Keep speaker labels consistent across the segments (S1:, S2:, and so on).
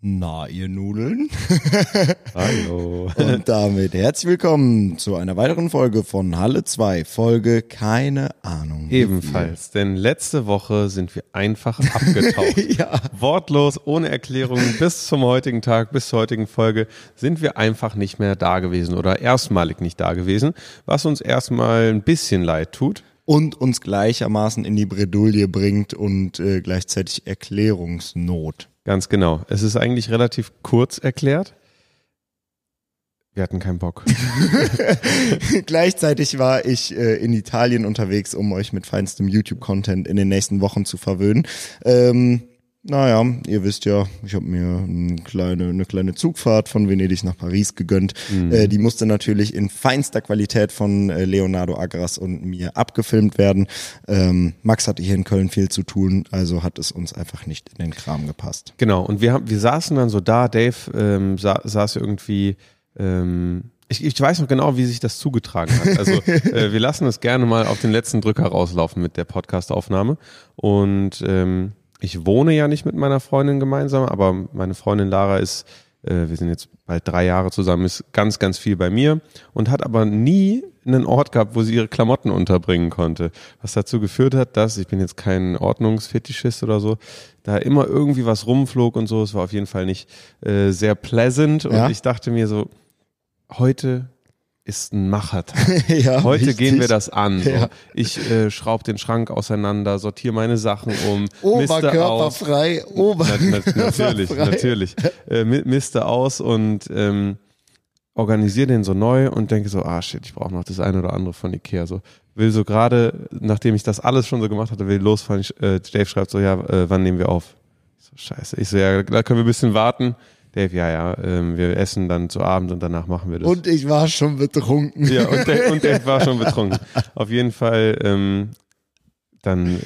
S1: Na, ihr Nudeln.
S2: Hallo.
S1: Und damit herzlich willkommen zu einer weiteren Folge von Halle 2, Folge Keine Ahnung.
S2: Ebenfalls, denn letzte Woche sind wir einfach abgetaucht.
S1: Ja.
S2: Wortlos, ohne Erklärung, bis zum heutigen Tag, bis zur heutigen Folge sind wir einfach nicht mehr da gewesen oder erstmalig nicht da gewesen, was uns erstmal ein bisschen leid tut.
S1: Und uns gleichermaßen in die Bredouille bringt und äh, gleichzeitig Erklärungsnot.
S2: Ganz genau. Es ist eigentlich relativ kurz erklärt. Wir hatten keinen Bock.
S1: Gleichzeitig war ich äh, in Italien unterwegs, um euch mit feinstem YouTube-Content in den nächsten Wochen zu verwöhnen. Ähm, naja, ihr wisst ja, ich habe mir eine kleine, eine kleine Zugfahrt von Venedig nach Paris gegönnt. Äh, die musste natürlich in feinster Qualität von äh, Leonardo Agras und mir abgefilmt werden. Ähm, Max hatte hier in Köln viel zu tun, also hat es uns einfach nicht in den Kram gepasst.
S2: Genau, und wir, haben, wir saßen dann so da, Dave ähm, sa saß irgendwie, ähm, ich, ich weiß noch genau, wie sich das zugetragen hat. Also äh, wir lassen es gerne mal auf den letzten Drücker rauslaufen mit der Podcast-Aufnahme. Und ähm, ich wohne ja nicht mit meiner Freundin gemeinsam, aber meine Freundin Lara ist, äh, wir sind jetzt bald drei Jahre zusammen, ist ganz, ganz viel bei mir und hat aber nie einen Ort gehabt, wo sie ihre Klamotten unterbringen konnte. Was dazu geführt hat, dass, ich bin jetzt kein Ordnungsfetischist oder so, da immer irgendwie was rumflog und so. Es war auf jeden Fall nicht äh, sehr pleasant und
S1: Ja.
S2: ich dachte mir so, heute ist ein Machertag.
S1: ja,
S2: Heute
S1: richtig.
S2: gehen wir das an. So.
S1: Ja.
S2: Ich äh, schraube den Schrank auseinander, sortiere meine Sachen um.
S1: Oberkörperfrei, Ober
S2: Na, na, natürlich, natürlich. Äh, mi- miste aus und ähm, organisiere den so neu und denke so, ah shit, ich brauche noch das eine oder andere von Ikea. So will so gerade, nachdem ich das alles schon so gemacht hatte, will losfahren. Ich, äh, Dave schreibt so, ja, äh, wann nehmen wir auf? Ich so, scheiße. Ich so, ja, da können wir ein bisschen warten. Dave, ja, ja, ähm, wir essen dann zu Abend und danach machen wir das.
S1: Und ich war schon betrunken.
S2: Ja, und der, und der war schon betrunken. Auf jeden Fall, ähm, dann äh,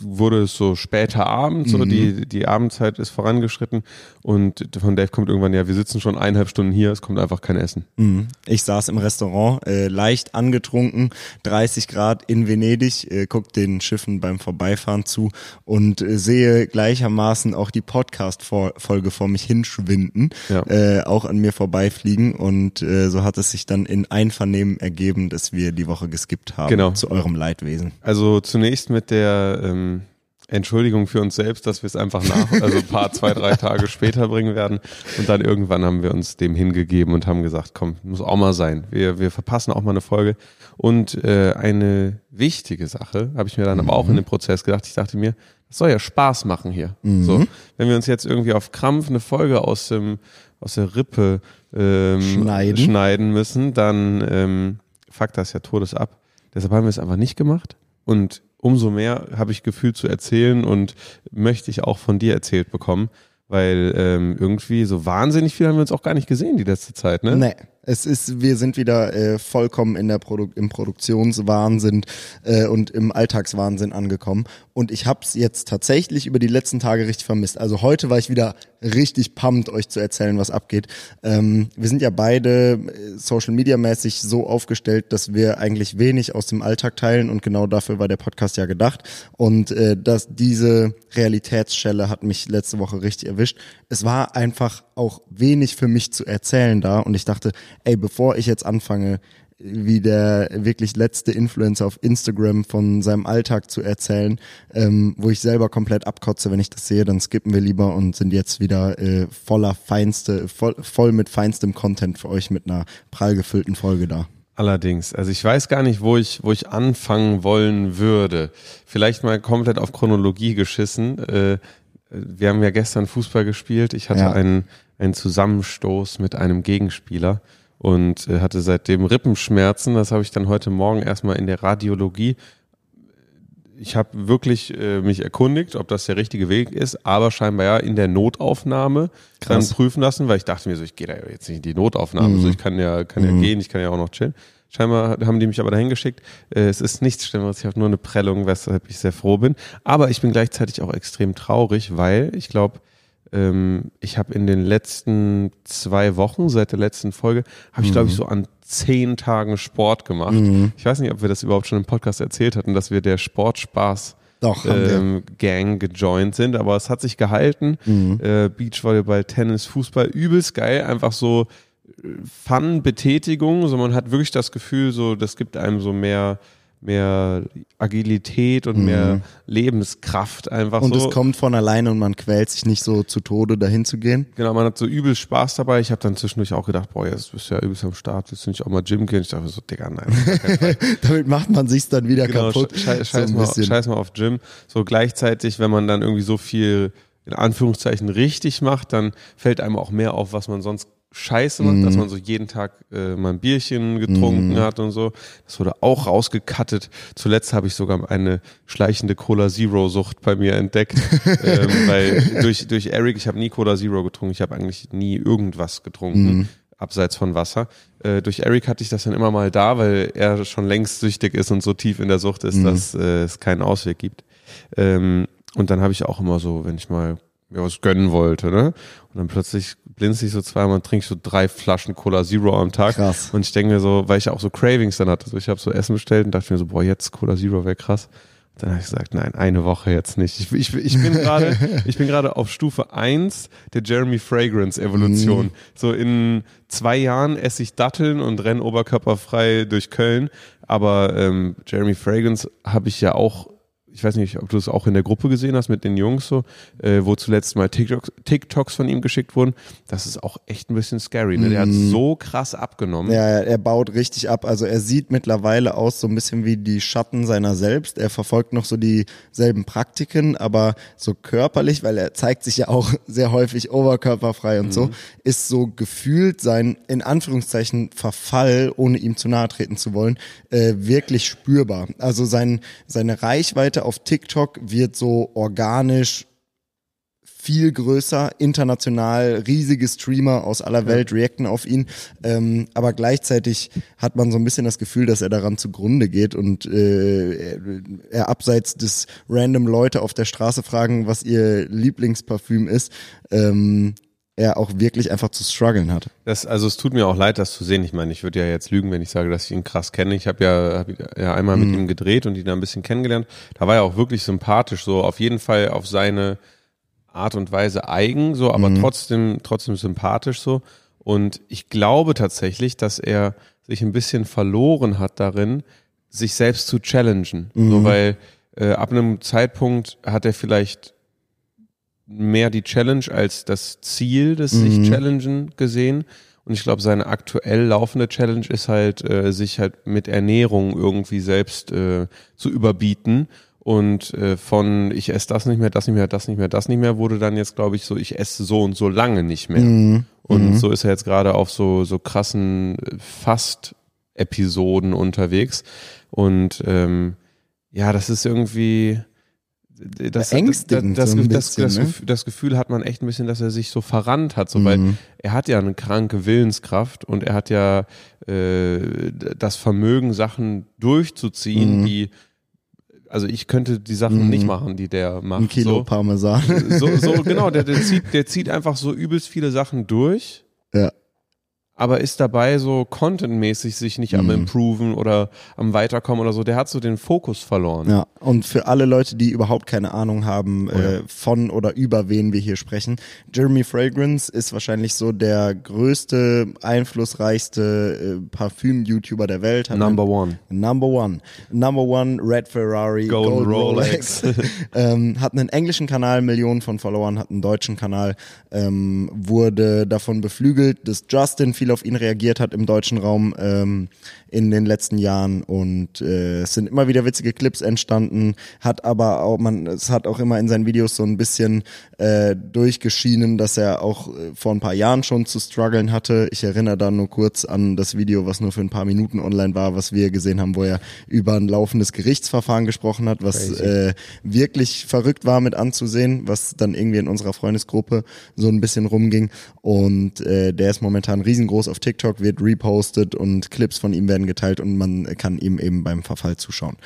S2: wurde es so später Abend, so die, die Abendzeit ist vorangeschritten und von Dave kommt irgendwann, ja, wir sitzen schon eineinhalb Stunden hier, es kommt einfach kein Essen.
S1: Mhm. Ich saß im Restaurant, äh, leicht angetrunken, 30 Grad in Venedig, äh, guck den Schiffen beim Vorbeifahren zu und äh, sehe gleichermaßen auch die Podcast-Folge vor mich hinschwinden,
S2: Ja.
S1: äh, auch an mir vorbeifliegen und äh, so hat es sich dann in Einvernehmen ergeben, dass wir die Woche geskippt haben
S2: Genau.
S1: zu eurem Leidwesen.
S2: Also zunächst mit der ähm, Entschuldigung für uns selbst, dass wir es einfach nach, also ein paar, zwei, drei Tage später bringen werden. Und dann irgendwann haben wir uns dem hingegeben und haben gesagt, komm, muss auch mal sein. Wir, wir verpassen auch mal eine Folge. Und äh, eine wichtige Sache habe ich mir dann aber auch in dem Prozess gedacht. Ich dachte mir, das soll ja Spaß machen hier. So, wenn wir uns jetzt irgendwie auf Krampf eine Folge aus dem aus der Rippe ähm,
S1: Schneiden.
S2: schneiden müssen, dann ähm, fuckt das ja Todes ab. Deshalb haben wir es einfach nicht gemacht. Und umso mehr habe ich Gefühl zu erzählen und möchte ich auch von dir erzählt bekommen, weil ähm, irgendwie so wahnsinnig viel haben wir uns auch gar nicht gesehen die letzte Zeit, ne?
S1: Nee, es ist, wir sind wieder äh, vollkommen in der Produ im Produktionswahnsinn äh, und im Alltagswahnsinn angekommen. Und ich hab's jetzt tatsächlich über die letzten Tage richtig vermisst. Also heute war ich wieder richtig pumped, euch zu erzählen, was abgeht. Ähm, wir sind ja beide äh, Social Media mäßig so aufgestellt, dass wir eigentlich wenig aus dem Alltag teilen und genau dafür war der Podcast ja gedacht. Und äh, dass diese Realitätsschelle hat mich letzte Woche richtig erwischt. Es war einfach auch wenig für mich zu erzählen da und ich dachte, ey, bevor ich jetzt anfange, wie der wirklich letzte Influencer auf Instagram von seinem Alltag zu erzählen, ähm, wo ich selber komplett abkotze, wenn ich das sehe, dann skippen wir lieber und sind jetzt wieder äh, voller feinste, voll, voll mit feinstem Content für euch mit einer prall gefüllten Folge da.
S2: Allerdings. Also ich weiß gar nicht, wo ich, wo ich anfangen wollen würde. Vielleicht mal komplett auf Chronologie geschissen. Äh, wir haben ja gestern Fußball gespielt. Ich hatte
S1: Ja.
S2: einen, einen Zusammenstoß mit einem Gegenspieler und äh, hatte seitdem Rippenschmerzen. Das habe ich dann heute Morgen erstmal in der Radiologie. Ich habe wirklich äh, mich erkundigt, ob das der richtige Weg ist, aber scheinbar ja in der Notaufnahme
S1: Krass.
S2: dann prüfen lassen, weil ich dachte mir so, ich gehe da jetzt nicht in die Notaufnahme, so ich kann ja, kann ja gehen, ich kann ja auch noch chillen. Scheinbar haben die mich aber dahin geschickt. Äh, Es ist nichts Schlimmeres, ich habe nur eine Prellung, weshalb ich sehr froh bin. Aber ich bin gleichzeitig auch extrem traurig, weil ich glaube, ähm, ich habe in den letzten zwei Wochen, seit der letzten Folge, habe ich glaube ich so an zehn Tagen Sport gemacht. Ich weiß nicht, ob wir das überhaupt schon im Podcast erzählt hatten, dass wir der Sportspaß
S1: Doch,
S2: ähm, Gang gejoint sind, aber es hat sich gehalten.
S1: Mhm.
S2: Äh, Beachvolleyball, Tennis, Fußball, übelst geil, einfach so äh, Fun-Betätigung, so man hat wirklich das Gefühl, so das gibt einem so mehr mehr Agilität und mehr Lebenskraft einfach
S1: Mhm. Und
S2: so.
S1: es kommt von alleine und man quält sich nicht so zu Tode dahin zu gehen.
S2: Genau, man hat so übel Spaß dabei. Ich habe dann zwischendurch auch gedacht, boah, jetzt bist du ja übelst am Start, willst du nicht auch mal Gym gehen? Ich dachte so, Digga, nein.
S1: Damit macht man sich's dann wieder
S2: genau,
S1: kaputt.
S2: scheiß,
S1: So
S2: scheiß,
S1: ein
S2: mal, scheiß mal auf Gym. So gleichzeitig, wenn man dann irgendwie so viel in Anführungszeichen richtig macht, dann fällt einem auch mehr auf, was man sonst scheiße macht,
S1: Mhm.
S2: dass man so jeden Tag äh, mal ein Bierchen getrunken hat und so. Das wurde auch rausgekattet. Zuletzt habe ich sogar eine schleichende Cola Zero Sucht bei mir entdeckt, ähm, weil durch durch Eric, ich habe nie Cola Zero getrunken, ich habe eigentlich nie irgendwas getrunken.
S1: Mhm.
S2: Abseits von Wasser. Äh, durch Eric hatte ich das dann immer mal da, weil er schon längst süchtig ist und so tief in der Sucht ist,
S1: Mhm.
S2: dass äh, es keinen Ausweg gibt. Ähm, und dann habe ich auch immer so, wenn ich mal mir was gönnen wollte, ne? Und dann plötzlich blinze ich so zweimal und trinke so drei Flaschen Cola Zero am Tag.
S1: Krass.
S2: Und ich denke mir so, weil ich auch so Cravings dann hatte. So, ich habe so Essen bestellt und dachte mir so, boah, jetzt Cola Zero wäre krass. Und dann habe ich gesagt, nein, eine Woche jetzt nicht. Ich, ich, ich bin gerade, ich bin gerade auf Stufe eins der Jeremy Fragrance Evolution. So in zwei Jahren esse ich Datteln und renn oberkörperfrei durch Köln. Aber ähm, Jeremy Fragrance habe ich ja auch ich weiß nicht, ob du es auch in der Gruppe gesehen hast mit den Jungs so, äh, wo zuletzt mal TikToks, TikToks von ihm geschickt wurden. Das ist auch echt ein bisschen scary. Ne? Der hat so krass abgenommen.
S1: Ja, er baut richtig ab. Also er sieht mittlerweile aus so ein bisschen wie die Schatten seiner selbst. Er verfolgt noch so dieselben Praktiken, aber so körperlich, weil er zeigt sich ja auch sehr häufig oberkörperfrei und so, ist so gefühlt sein, in Anführungszeichen, Verfall, ohne ihm zu nahe treten zu wollen, äh, wirklich spürbar. Also sein, seine Reichweite auf TikTok wird so organisch viel größer, international, riesige Streamer aus aller Welt reacten auf ihn. Ähm, aber gleichzeitig hat man so ein bisschen das Gefühl, dass er daran zugrunde geht und äh, er, abseits des random Leute auf der Straße fragen, was ihr Lieblingsparfüm ist, ähm, er auch wirklich einfach zu strugglen hat.
S2: Das, also es tut mir auch leid, das zu sehen. Ich meine, ich würde ja jetzt lügen, wenn ich sage, dass ich ihn krass kenne. Ich habe ja, hab ja einmal mit ihm gedreht und ihn da ein bisschen kennengelernt. Da war er auch wirklich sympathisch, so auf jeden Fall auf seine Art und Weise eigen, so, aber trotzdem, trotzdem sympathisch so. Und ich glaube tatsächlich, dass er sich ein bisschen verloren hat darin, sich selbst zu challengen. So, weil äh, ab einem Zeitpunkt hat er vielleicht mehr die Challenge als das Ziel des sich Challengen gesehen. Und ich glaube, seine aktuell laufende Challenge ist halt, äh, sich halt mit Ernährung irgendwie selbst äh, zu überbieten. Und äh, von ich esse das nicht mehr, das nicht mehr, das nicht mehr, das nicht mehr, wurde dann jetzt, glaube ich, so, ich esse so und so lange nicht mehr. Und so ist er jetzt gerade auf so, so krassen äh, Fast-Episoden unterwegs. Und ähm, ja, das ist irgendwie das,
S1: Beängstigend
S2: das, das,
S1: so ein
S2: das,
S1: bisschen,
S2: das,
S1: ne?
S2: Gefühl, das Gefühl hat man echt ein bisschen, dass er sich so verrannt hat, so, weil er hat ja eine kranke Willenskraft und er hat ja äh, das Vermögen, Sachen durchzuziehen, die also ich könnte die Sachen nicht machen, die der macht.
S1: Ein Kilo
S2: so.
S1: Parmesan.
S2: So, so genau, der, der, zieht, der zieht einfach so übelst viele Sachen durch,
S1: ja.
S2: Aber ist dabei so contentmäßig sich nicht am Improven oder am Weiterkommen oder so. Der hat so den Fokus verloren.
S1: Ja, und für alle Leute, die überhaupt keine Ahnung haben äh, von oder über wen wir hier sprechen, Jeremy Fragrance ist wahrscheinlich so der größte, einflussreichste äh, Parfüm-YouTuber der Welt. Hat
S2: Number one.
S1: Number one. Number one, Red Ferrari,
S2: Golden
S1: Gold
S2: Rolex.
S1: Rolex. ähm, hat einen englischen Kanal, Millionen von Followern, hat einen deutschen Kanal, ähm, wurde davon beflügelt, dass Justin viel auf ihn reagiert hat im deutschen Raum ähm, in den letzten Jahren und äh, es sind immer wieder witzige Clips entstanden, hat aber auch, man, es hat auch immer in seinen Videos so ein bisschen äh, durchgeschienen, dass er auch äh, vor ein paar Jahren schon zu strugglen hatte. Ich erinnere da nur kurz an das Video, was nur für ein paar Minuten online war, was wir gesehen haben, wo er über ein laufendes Gerichtsverfahren gesprochen hat, was äh, wirklich verrückt war mit anzusehen, was dann irgendwie in unserer Freundesgruppe so ein bisschen rumging. Und äh, der ist momentan riesengroß auf TikTok, wird repostet und Clips von ihm werden geteilt und man kann ihm eben beim Verfall zuschauen.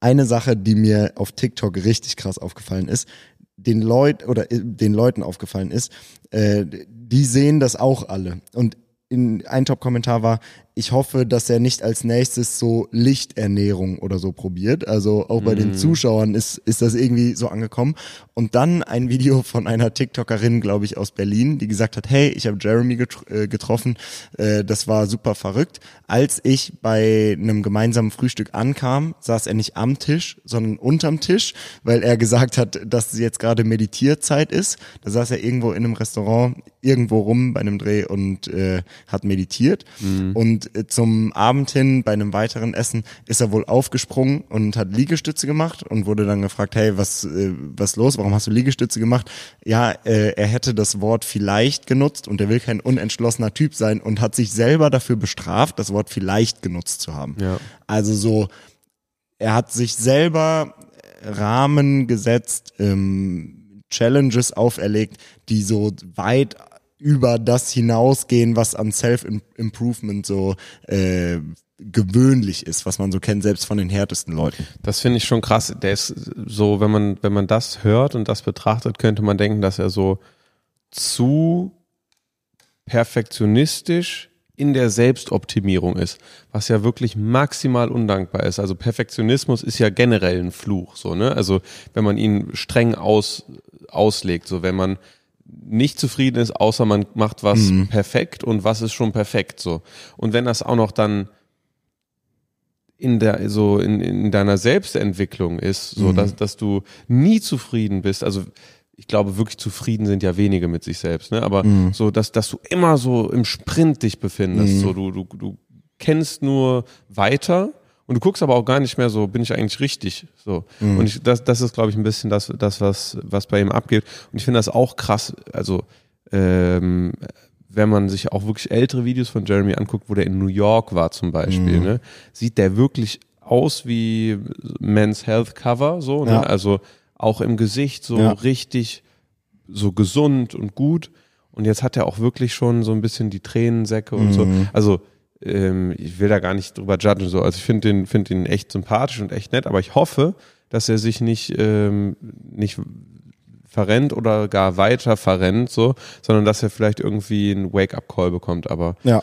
S1: Eine Sache, die mir auf TikTok richtig krass aufgefallen ist, den Leuten oder äh, den Leuten aufgefallen ist, äh, die sehen das auch alle. Und in ein Top-Kommentar war, ich hoffe, dass er nicht als nächstes so Lichternährung oder so probiert. Also auch bei mm. den mhm. Zuschauern ist, ist das irgendwie so angekommen. Und dann ein Video von einer TikTokerin, glaube ich, aus Berlin, die gesagt hat, hey, ich habe Jeremy äh, getroffen, äh, das war super verrückt. Als ich bei einem gemeinsamen Frühstück ankam, saß er nicht am Tisch, sondern unterm Tisch, weil er gesagt hat, dass jetzt gerade Meditierzeit ist. Da saß er irgendwo in einem Restaurant, irgendwo rum bei einem Dreh und äh, hat meditiert. Mm. Und äh, zum Abend hin bei einem weiteren Essen ist er wohl aufgesprungen und hat Liegestütze gemacht und wurde dann gefragt, hey, was äh, was los? Warum hast du Liegestütze gemacht? Ja, äh, er hätte das Wort vielleicht genutzt und er will kein unentschlossener Typ sein und hat sich selber dafür bestraft, das Wort vielleicht genutzt zu haben. Ja. Also so, er hat sich selber Rahmen gesetzt, ähm, Challenges auferlegt, die so weit über das hinausgehen, was an Self-Improvement so äh, gewöhnlich ist, was man so kennt, selbst von den härtesten Leuten.
S2: Das finde ich schon krass. Der ist so, wenn man, wenn man das hört und das betrachtet, könnte man denken, dass er so zu perfektionistisch in der Selbstoptimierung ist, was ja wirklich maximal undankbar ist. Also Perfektionismus ist ja generell ein Fluch, so, ne? Also wenn man ihn streng aus, auslegt, so wenn man nicht zufrieden ist, außer man macht was mhm. perfekt und was ist schon perfekt so. Und wenn das auch noch dann in der so in, in deiner Selbstentwicklung ist, so mhm. dass dass du nie zufrieden bist, also ich glaube wirklich zufrieden sind ja wenige mit sich selbst, ne? Aber mhm. so dass dass du immer so im Sprint dich befindest, mhm. so du du du kennst nur weiter und du guckst aber auch gar nicht mehr so, bin ich eigentlich richtig? So. Mhm. Und ich, das, das ist, glaube ich, ein bisschen das, das was, was bei ihm abgeht. Und ich finde das auch krass. Also, ähm, wenn man sich auch wirklich ältere Videos von Jeremy anguckt, wo der in New York war zum Beispiel, mhm. ne, sieht der wirklich aus wie Men's Health Cover, so, ne? Ja. Also auch im Gesicht so ja. richtig so gesund und gut. Und jetzt hat er auch wirklich schon so ein bisschen die Tränensäcke und mhm. so. Also ähm, ich will da gar nicht drüber judgen, so. Also ich finde ihn, finde ihn echt sympathisch und echt nett, aber ich hoffe, dass er sich nicht, ähm, nicht verrennt oder gar weiter verrennt, so, sondern dass er vielleicht irgendwie einen Wake-up-Call bekommt, aber.
S1: Ja.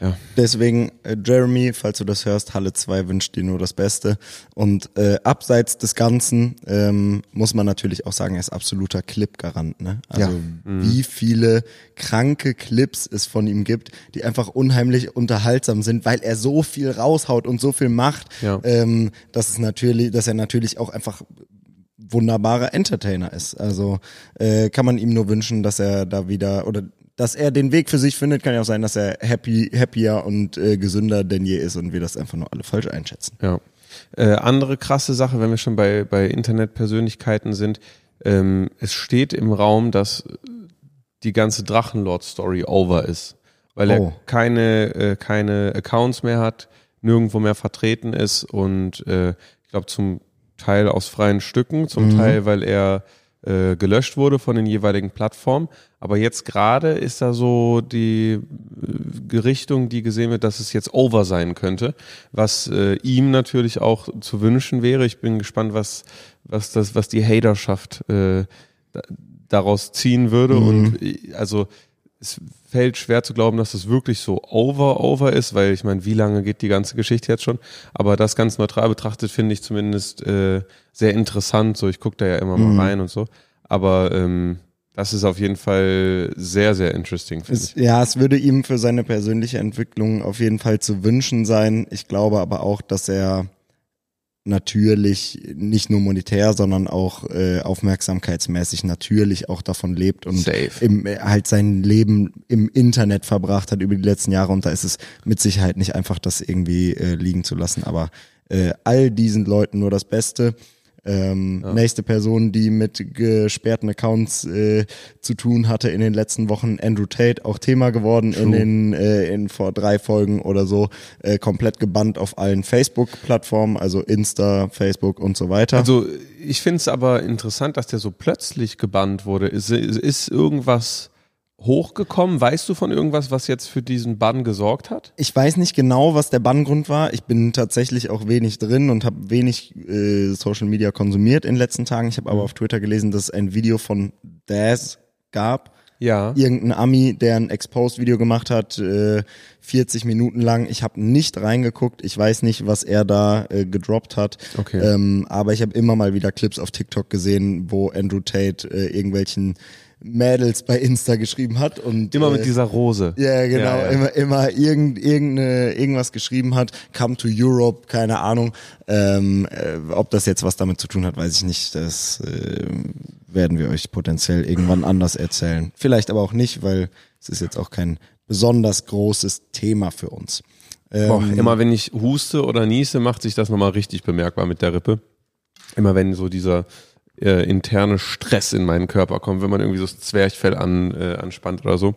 S1: Ja. Deswegen, äh, Jeremy, falls du das hörst, Halle 2 wünscht dir nur das Beste. Und äh, abseits des Ganzen ähm, muss man natürlich auch sagen, er ist absoluter Clip-Garant. Ne? Also ja. mhm. wie viele kranke Clips es von ihm gibt, die einfach unheimlich unterhaltsam sind, weil er so viel raushaut und so viel macht, ja. ähm, dass es natürlich, dass er natürlich auch einfach wunderbarer Entertainer ist. Also äh, kann man ihm nur wünschen, dass er da wieder oder dass er den Weg für sich findet, kann ja auch sein, dass er happy, happier und äh, gesünder denn je ist und wir das einfach nur alle falsch einschätzen.
S2: Ja. Äh, andere krasse Sache, wenn wir schon bei, bei Internetpersönlichkeiten sind, ähm, es steht im Raum, dass die ganze Drachenlord-Story over ist, weil oh. er keine, äh, keine Accounts mehr hat, nirgendwo mehr vertreten ist und äh, ich glaube zum Teil aus freien Stücken, zum mhm. Teil, weil er äh, gelöscht wurde von den jeweiligen Plattformen. Aber jetzt gerade ist da so die äh, Richtung, die gesehen wird, dass es jetzt over sein könnte, was äh, ihm natürlich auch zu wünschen wäre. Ich bin gespannt, was, was das, was die Haterschaft äh, daraus ziehen würde. Mhm. Und äh, also es fällt schwer zu glauben, dass das wirklich so over, over ist, weil ich meine, wie lange geht die ganze Geschichte jetzt schon? Aber das ganz neutral betrachtet finde ich zumindest äh, sehr interessant. So, ich gucke da ja immer mhm. mal rein und so. Aber ähm, das ist auf jeden Fall sehr, sehr interesting.
S1: Es, ja, es würde ihm für seine persönliche Entwicklung auf jeden Fall zu wünschen sein. Ich glaube aber auch, dass er natürlich nicht nur monetär, sondern auch äh, aufmerksamkeitsmäßig natürlich auch davon lebt und im, äh, halt sein Leben im Internet verbracht hat über die letzten Jahre und da ist es mit Sicherheit nicht einfach, das irgendwie äh, liegen zu lassen. Aber äh, all diesen Leuten nur das Beste. Ähm, ja. Nächste Person, die mit gesperrten Accounts äh, zu tun hatte in den letzten Wochen, Andrew Tate, auch Thema geworden True. in den äh, in vor drei Folgen oder so, äh, komplett gebannt auf allen Facebook-Plattformen, also Insta, Facebook und so weiter.
S2: Also ich finde es aber interessant, dass der so plötzlich gebannt wurde. Ist, ist irgendwas hochgekommen? Weißt du von irgendwas, was jetzt für diesen Bann gesorgt hat?
S1: Ich weiß nicht genau, was der Banngrund war. Ich bin tatsächlich auch wenig drin und habe wenig äh, Social Media konsumiert in den letzten Tagen. Ich habe aber mhm. auf Twitter gelesen, dass es ein Video von Daz gab,
S2: Ja.
S1: Irgendein Ami, der ein Exposed-Video gemacht hat, äh, 40 Minuten lang. Ich habe nicht reingeguckt. Ich weiß nicht, was er da äh, gedroppt hat.
S2: Okay.
S1: Ähm, aber ich habe immer mal wieder Clips auf TikTok gesehen, wo Andrew Tate äh, irgendwelchen Mädels bei Insta geschrieben hat und
S2: Immer
S1: äh,
S2: mit dieser Rose.
S1: ja, genau,
S2: Ja, ja.
S1: immer, immer irgend, irgendeine, irgendwas geschrieben hat, come to Europe, keine Ahnung. Ähm, äh, ob das jetzt was damit zu tun hat, weiß ich nicht. Das äh, werden wir euch potenziell irgendwann anders erzählen. Vielleicht aber auch nicht, weil es ist jetzt auch kein besonders großes Thema für uns. Ähm,
S2: Boah, immer wenn ich huste oder niese, macht sich das nochmal richtig bemerkbar mit der Rippe. Immer wenn so dieser äh, interne Stress in meinen Körper kommt, wenn man irgendwie so das Zwerchfell an, äh, anspannt oder so.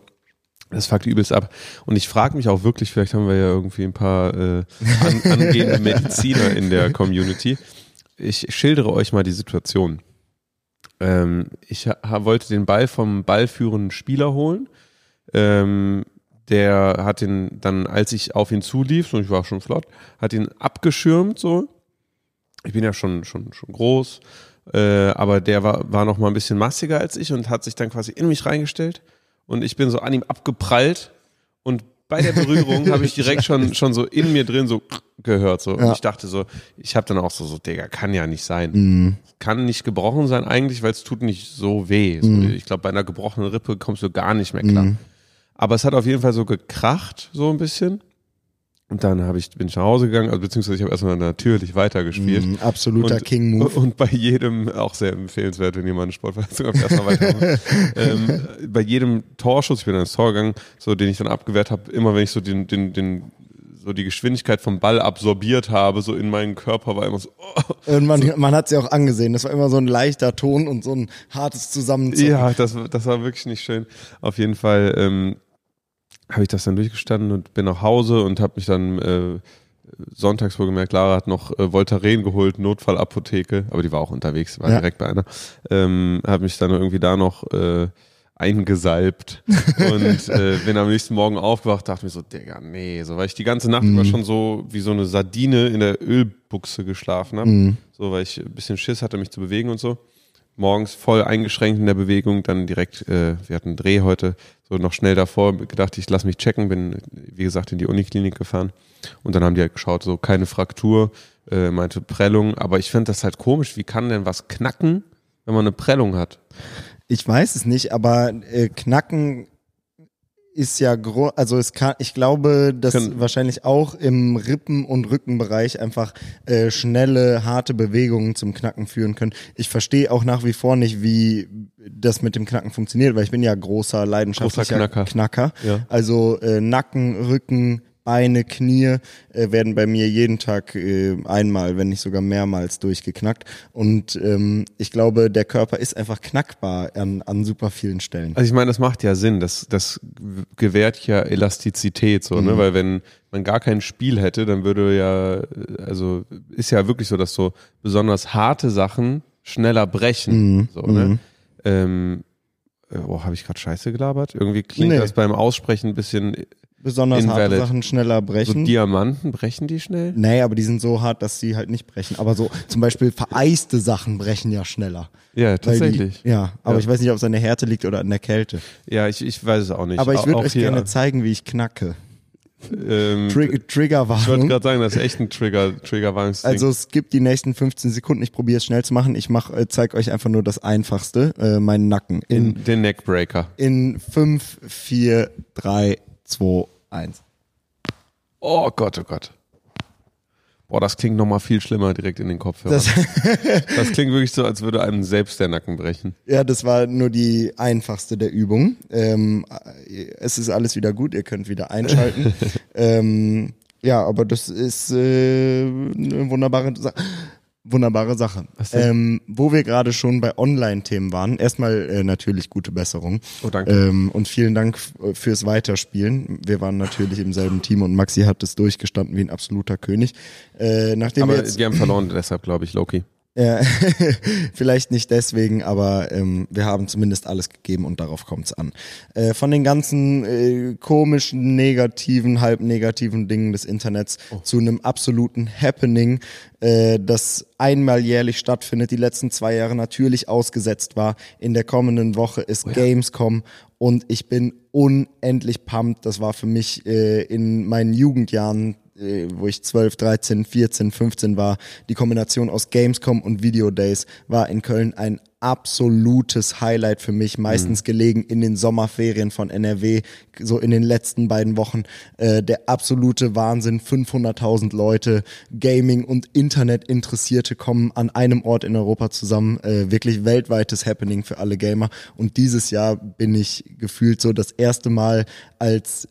S2: Das fuckt übelst ab. Und ich frage mich auch wirklich, vielleicht haben wir ja irgendwie ein paar äh, an, angehende Mediziner in der Community. Ich schildere euch mal die Situation. Ähm, ich wollte den Ball vom ballführenden Spieler holen. Ähm, der hat ihn dann, als ich auf ihn zulief, und ich war schon flott, hat ihn abgeschirmt so. Ich bin ja schon, schon, schon groß, äh, aber der war, war noch mal ein bisschen massiger als ich und hat sich dann quasi in mich reingestellt und ich bin so an ihm abgeprallt und bei der Berührung habe ich direkt schon, schon so in mir drin so gehört so. Und
S1: Ja.
S2: ich dachte so, ich habe dann auch so, so, Digga, kann ja nicht sein.
S1: Mhm.
S2: Kann nicht gebrochen sein eigentlich, weil es tut nicht so weh. So, Ich glaube, bei einer gebrochenen Rippe kommst du gar nicht mehr klar.
S1: Mhm.
S2: Aber es hat auf jeden Fall so gekracht, so ein bisschen. Und dann habe ich, bin ich nach Hause gegangen, also beziehungsweise ich habe erstmal natürlich weitergespielt.
S1: Mhm, absoluter
S2: Und-
S1: King-Move.
S2: Und bei jedem, auch sehr empfehlenswert, wenn jemand eine Sportverletzung hat, erstmal weitermachen. ähm, bei jedem Torschuss, ich bin dann ins Tor gegangen, so den ich dann abgewehrt habe, immer wenn ich so den, den, den, so die Geschwindigkeit vom Ball absorbiert habe, so in meinen Körper war immer so, oh,
S1: Und man, man hat sie auch angesehen. Das war immer so ein leichter Ton und so ein hartes Zusammenzucken.
S2: Ja, das, das war wirklich nicht schön. Auf jeden Fall ähm, habe ich das dann durchgestanden und bin nach Hause und habe mich dann äh, sonntags wohl gemerkt, Lara hat noch äh, Voltaren geholt, Notfallapotheke, aber die war auch unterwegs, war
S1: Ja.
S2: direkt bei einer. Ähm, habe mich dann irgendwie da noch äh, eingesalbt und äh, bin am nächsten Morgen aufgewacht, dachte mir so, Digga, nee, so, weil ich die ganze Nacht über schon so wie so eine Sardine in der Ölbuchse geschlafen habe, so, weil ich ein bisschen Schiss hatte, mich zu bewegen und so morgens voll eingeschränkt in der Bewegung, dann direkt, äh, wir hatten einen Dreh heute, so noch schnell davor gedacht, ich lass mich checken, bin, wie gesagt, in die Uniklinik gefahren und dann haben die halt geschaut, so keine Fraktur, äh, meinte Prellung, aber ich finde das halt komisch, wie kann denn was knacken, wenn man eine Prellung hat?
S1: Ich weiß es nicht, aber äh, Knacken ist ja gro also es kann ich glaube, dass
S2: Können-
S1: wahrscheinlich auch im Rippen- und Rückenbereich einfach äh, schnelle, harte Bewegungen zum Knacken führen können. Ich verstehe auch nach wie vor nicht, wie das mit dem Knacken funktioniert, weil ich bin ja großer leidenschaftlicher
S2: Großer Knacker.
S1: Knacker.
S2: Ja.
S1: Also äh, Nacken, Rücken, Beine, Knie äh, werden bei mir jeden Tag äh, einmal, wenn nicht sogar mehrmals durchgeknackt. Und ähm, ich glaube, der Körper ist einfach knackbar an, an super vielen Stellen.
S2: Also ich meine, das macht ja Sinn, das, das gewährt ja Elastizität, so, ne? Weil wenn man gar kein Spiel hätte, dann würde ja, also ist ja wirklich so, dass so besonders harte Sachen schneller brechen. So, ne? Ähm, äh, oh, habe ich gerade Scheiße gelabert? Irgendwie klingt
S1: Nee.
S2: das beim Aussprechen ein bisschen
S1: Besonders harte
S2: Invalid.
S1: Sachen schneller
S2: so
S1: brechen.
S2: Diamanten, brechen die schnell?
S1: nee, aber die sind so hart, dass sie halt nicht brechen. Aber so zum Beispiel vereiste Sachen brechen ja schneller.
S2: Ja, tatsächlich.
S1: Die, ja, aber
S2: Ja.
S1: ich weiß nicht, ob es an der Härte liegt oder an der Kälte.
S2: Ja, ich, ich weiß es auch nicht.
S1: Aber ich würde euch gerne zeigen, wie ich knacke.
S2: ähm,
S1: Trig
S2: Ich wollte
S1: Triggerwarnung.
S2: gerade sagen, das ist echt ein Trigger, Triggerwarnungsding.
S1: Also es gibt die nächsten 15 Sekunden. Ich probiere es schnell zu machen. Ich mach, äh, zeig euch einfach nur das Einfachste, äh, meinen Nacken. In,
S2: in den Neckbreaker.
S1: in 5, 4, 3, 2, 1.
S2: Oh Gott, oh Gott. Boah, das klingt nochmal viel schlimmer direkt in den Kopfhörer.
S1: Das,
S2: Das, klingt wirklich so, als würde einem selbst der Nacken brechen.
S1: ja, das war nur die einfachste der Übungen. Ähm, äh, es ist alles wieder gut, ihr könnt wieder einschalten. ähm, ja, aber das ist äh, eine wunderbare Sache. Wunderbare Sache. Ähm, wo wir gerade schon bei Online-Themen waren, erstmal äh, natürlich gute Besserung.
S2: Oh, danke.
S1: Ähm, und vielen Dank f- fürs Weiterspielen. Wir waren natürlich im selben Team und Maxi hat es durchgestanden wie ein absoluter König. Äh, nachdem wir
S2: Aber
S1: jetzt
S2: die haben verloren, deshalb glaube ich, Loki.
S1: Ja, vielleicht nicht deswegen, aber ähm, wir haben zumindest alles gegeben und darauf kommt's an. Äh, von den ganzen äh, komischen, negativen, halb negativen Dingen des Internets zu einem absoluten Happening, äh, das einmal jährlich stattfindet, die letzten zwei Jahre natürlich ausgesetzt war. In der kommenden Woche ist Gamescom und ich bin unendlich pumped. Das war für mich äh, in meinen Jugendjahren äh, wo ich 12, 13, 14, 15 war, die Kombination aus Gamescom und Video Days war in Köln ein absolutes Highlight für mich, meistens mhm. gelegen in den Sommerferien von NRW, so in den letzten beiden Wochen. Äh, der absolute Wahnsinn, 500.000 Leute, Gaming und Internet Interessierte kommen an einem Ort in Europa zusammen, äh, wirklich weltweites Happening für alle Gamer. Und dieses Jahr bin ich gefühlt so das erste Mal als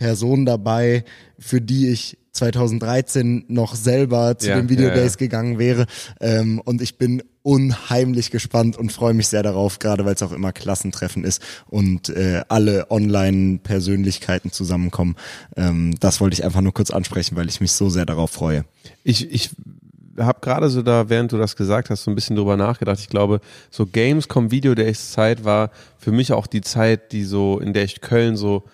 S1: Person dabei, für die ich 2013 noch selber zu ja, den Video Days ja, ja. gegangen wäre. Ähm, und ich bin unheimlich gespannt und freue mich sehr darauf, gerade weil es auch immer Klassentreffen ist und äh, alle Online-Persönlichkeiten zusammenkommen. Ähm, das wollte ich einfach nur kurz ansprechen, weil ich mich so sehr darauf freue.
S2: Ich, ich habe gerade so da, während du das gesagt hast, so ein bisschen drüber nachgedacht. Ich glaube, so Gamescom Video Days Zeit war für mich auch die Zeit, die so, in der ich Köln so